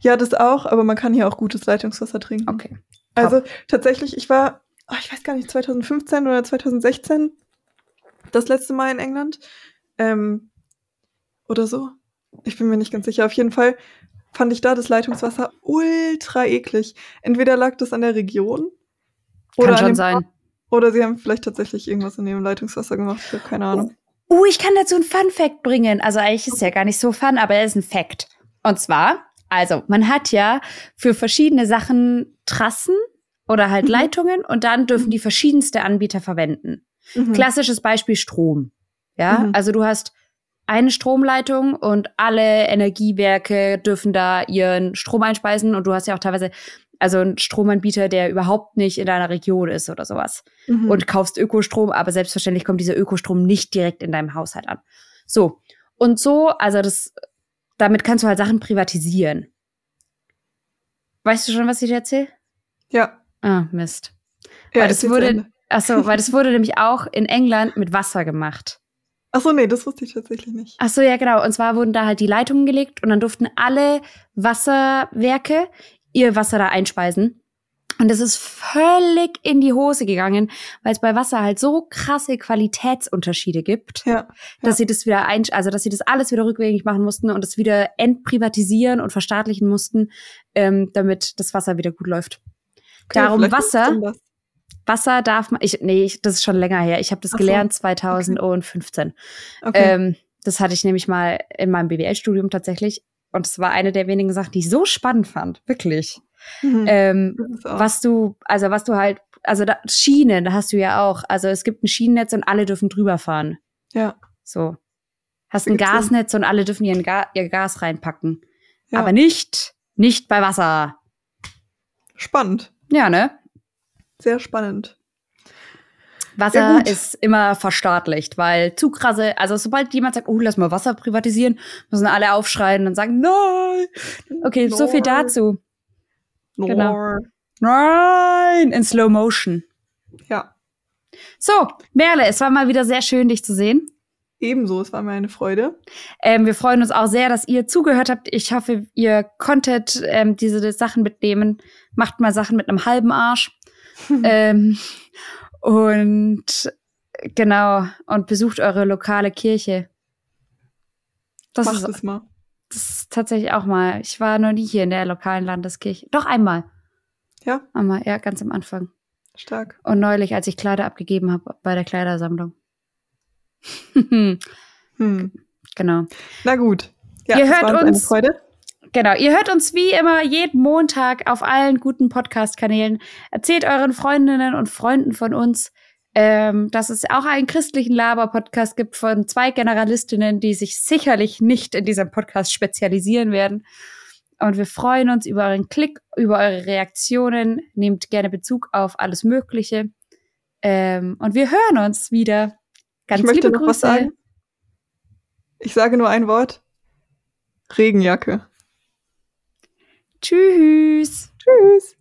Ja, das auch, aber man kann hier auch gutes Leitungswasser trinken. Okay. Also tatsächlich, ich war, oh, ich weiß gar nicht, 2015 oder 2016 das letzte Mal in England. Ähm, oder so. Ich bin mir nicht ganz sicher. Auf jeden Fall fand ich da das Leitungswasser ultra eklig. Entweder lag das an der Region Kann oder an schon sein. Oder sie haben vielleicht tatsächlich irgendwas in ihrem Leitungswasser gemacht. Ich habe keine Ahnung. Uh, ich kann dazu einen Fun Fact bringen. Also eigentlich ist es ja gar nicht so fun, aber er ist ein Fact. Und zwar, also man hat ja für verschiedene Sachen Trassen oder halt Mhm. Leitungen und dann dürfen die verschiedenste Anbieter verwenden. Mhm. Klassisches Beispiel Strom. Ja, Mhm. also du hast eine Stromleitung und alle Energiewerke dürfen da ihren Strom einspeisen und du hast ja auch teilweise also einen Stromanbieter, der überhaupt nicht in deiner Region ist oder sowas Mhm. und kaufst Ökostrom, aber selbstverständlich kommt dieser Ökostrom nicht direkt in deinem Haushalt an. So. Und so, also das, damit kannst du halt Sachen privatisieren. Weißt du schon, was ich dir erzähle? ja. Ah, Mist. ja weil das wurde. Achso, weil das wurde nämlich auch in England mit Wasser gemacht. Ach so, nee, das wusste ich tatsächlich nicht. Ach so, ja, genau. Und zwar wurden da halt die Leitungen gelegt und dann durften alle Wasserwerke ihr Wasser da einspeisen. Und es ist völlig in die Hose gegangen, weil es bei Wasser halt so krasse Qualitätsunterschiede gibt, Ja. dass Ja. sie das wieder ein, also dass sie das alles wieder rückgängig machen mussten und es wieder entprivatisieren und verstaatlichen mussten, ähm, damit das Wasser wieder gut läuft. Okay, Darum Wasser. das. Wasser darf man, ich, nee, ich, das ist schon länger her. Ich habe das so, gelernt 2015. Okay. Ähm, das hatte ich nämlich mal in meinem BWL-Studium tatsächlich. Und es war eine der wenigen Sachen, die ich so spannend fand. Wirklich. Mhm. Ähm, was du, also was du halt, also da, Schienen, da hast du ja auch. Also es gibt ein Schienennetz und alle dürfen drüber fahren. Ja. So. Hast ein. Gasnetz und alle dürfen ihren Ga ihr Gas reinpacken. Ja. Aber nicht, nicht bei Wasser. Spannend. Ja, ne? Sehr spannend. Wasser Ja, ist immer verstaatlicht, weil zu krasse, also sobald jemand sagt, oh, lass mal Wasser privatisieren, müssen alle aufschreien und sagen, nein. Okay, so viel dazu. Genau. Lore. Nein, in Slow Motion. Ja. So, Merle, es war mal wieder sehr schön, dich zu sehen. Ebenso, es war mir eine Freude. Ähm, wir freuen uns auch sehr, dass ihr zugehört habt. Ich hoffe, ihr konntet ähm, diese Sachen mitnehmen. Macht mal Sachen mit einem halben Arsch. ähm, und genau, und besucht eure lokale Kirche. Das Macht ist, es mal. das ist tatsächlich auch mal. Ich war noch nie hier in der lokalen Landeskirche. Doch einmal. Ja, Einmal, ja, ganz am Anfang. stark. Und neulich, als ich Kleider abgegeben habe bei der Kleidersammlung. genau. Hm. Na gut. Ja, Ihr hört uns, Freude. Genau, ihr hört uns wie immer jeden Montag auf allen guten Podcast-Kanälen. Erzählt euren Freundinnen und Freunden von uns, ähm, dass es auch einen christlichen Laber-Podcast gibt von zwei Generalistinnen, die sich sicherlich nicht in diesem Podcast spezialisieren werden. Und wir freuen uns über euren Klick, über eure Reaktionen. Nehmt gerne Bezug auf alles Mögliche. Ähm, und wir hören uns wieder. Ganz ich möchte noch was Grüße. sagen. Ich sage nur ein Wort. Regenjacke. Tschüss. Tschüss.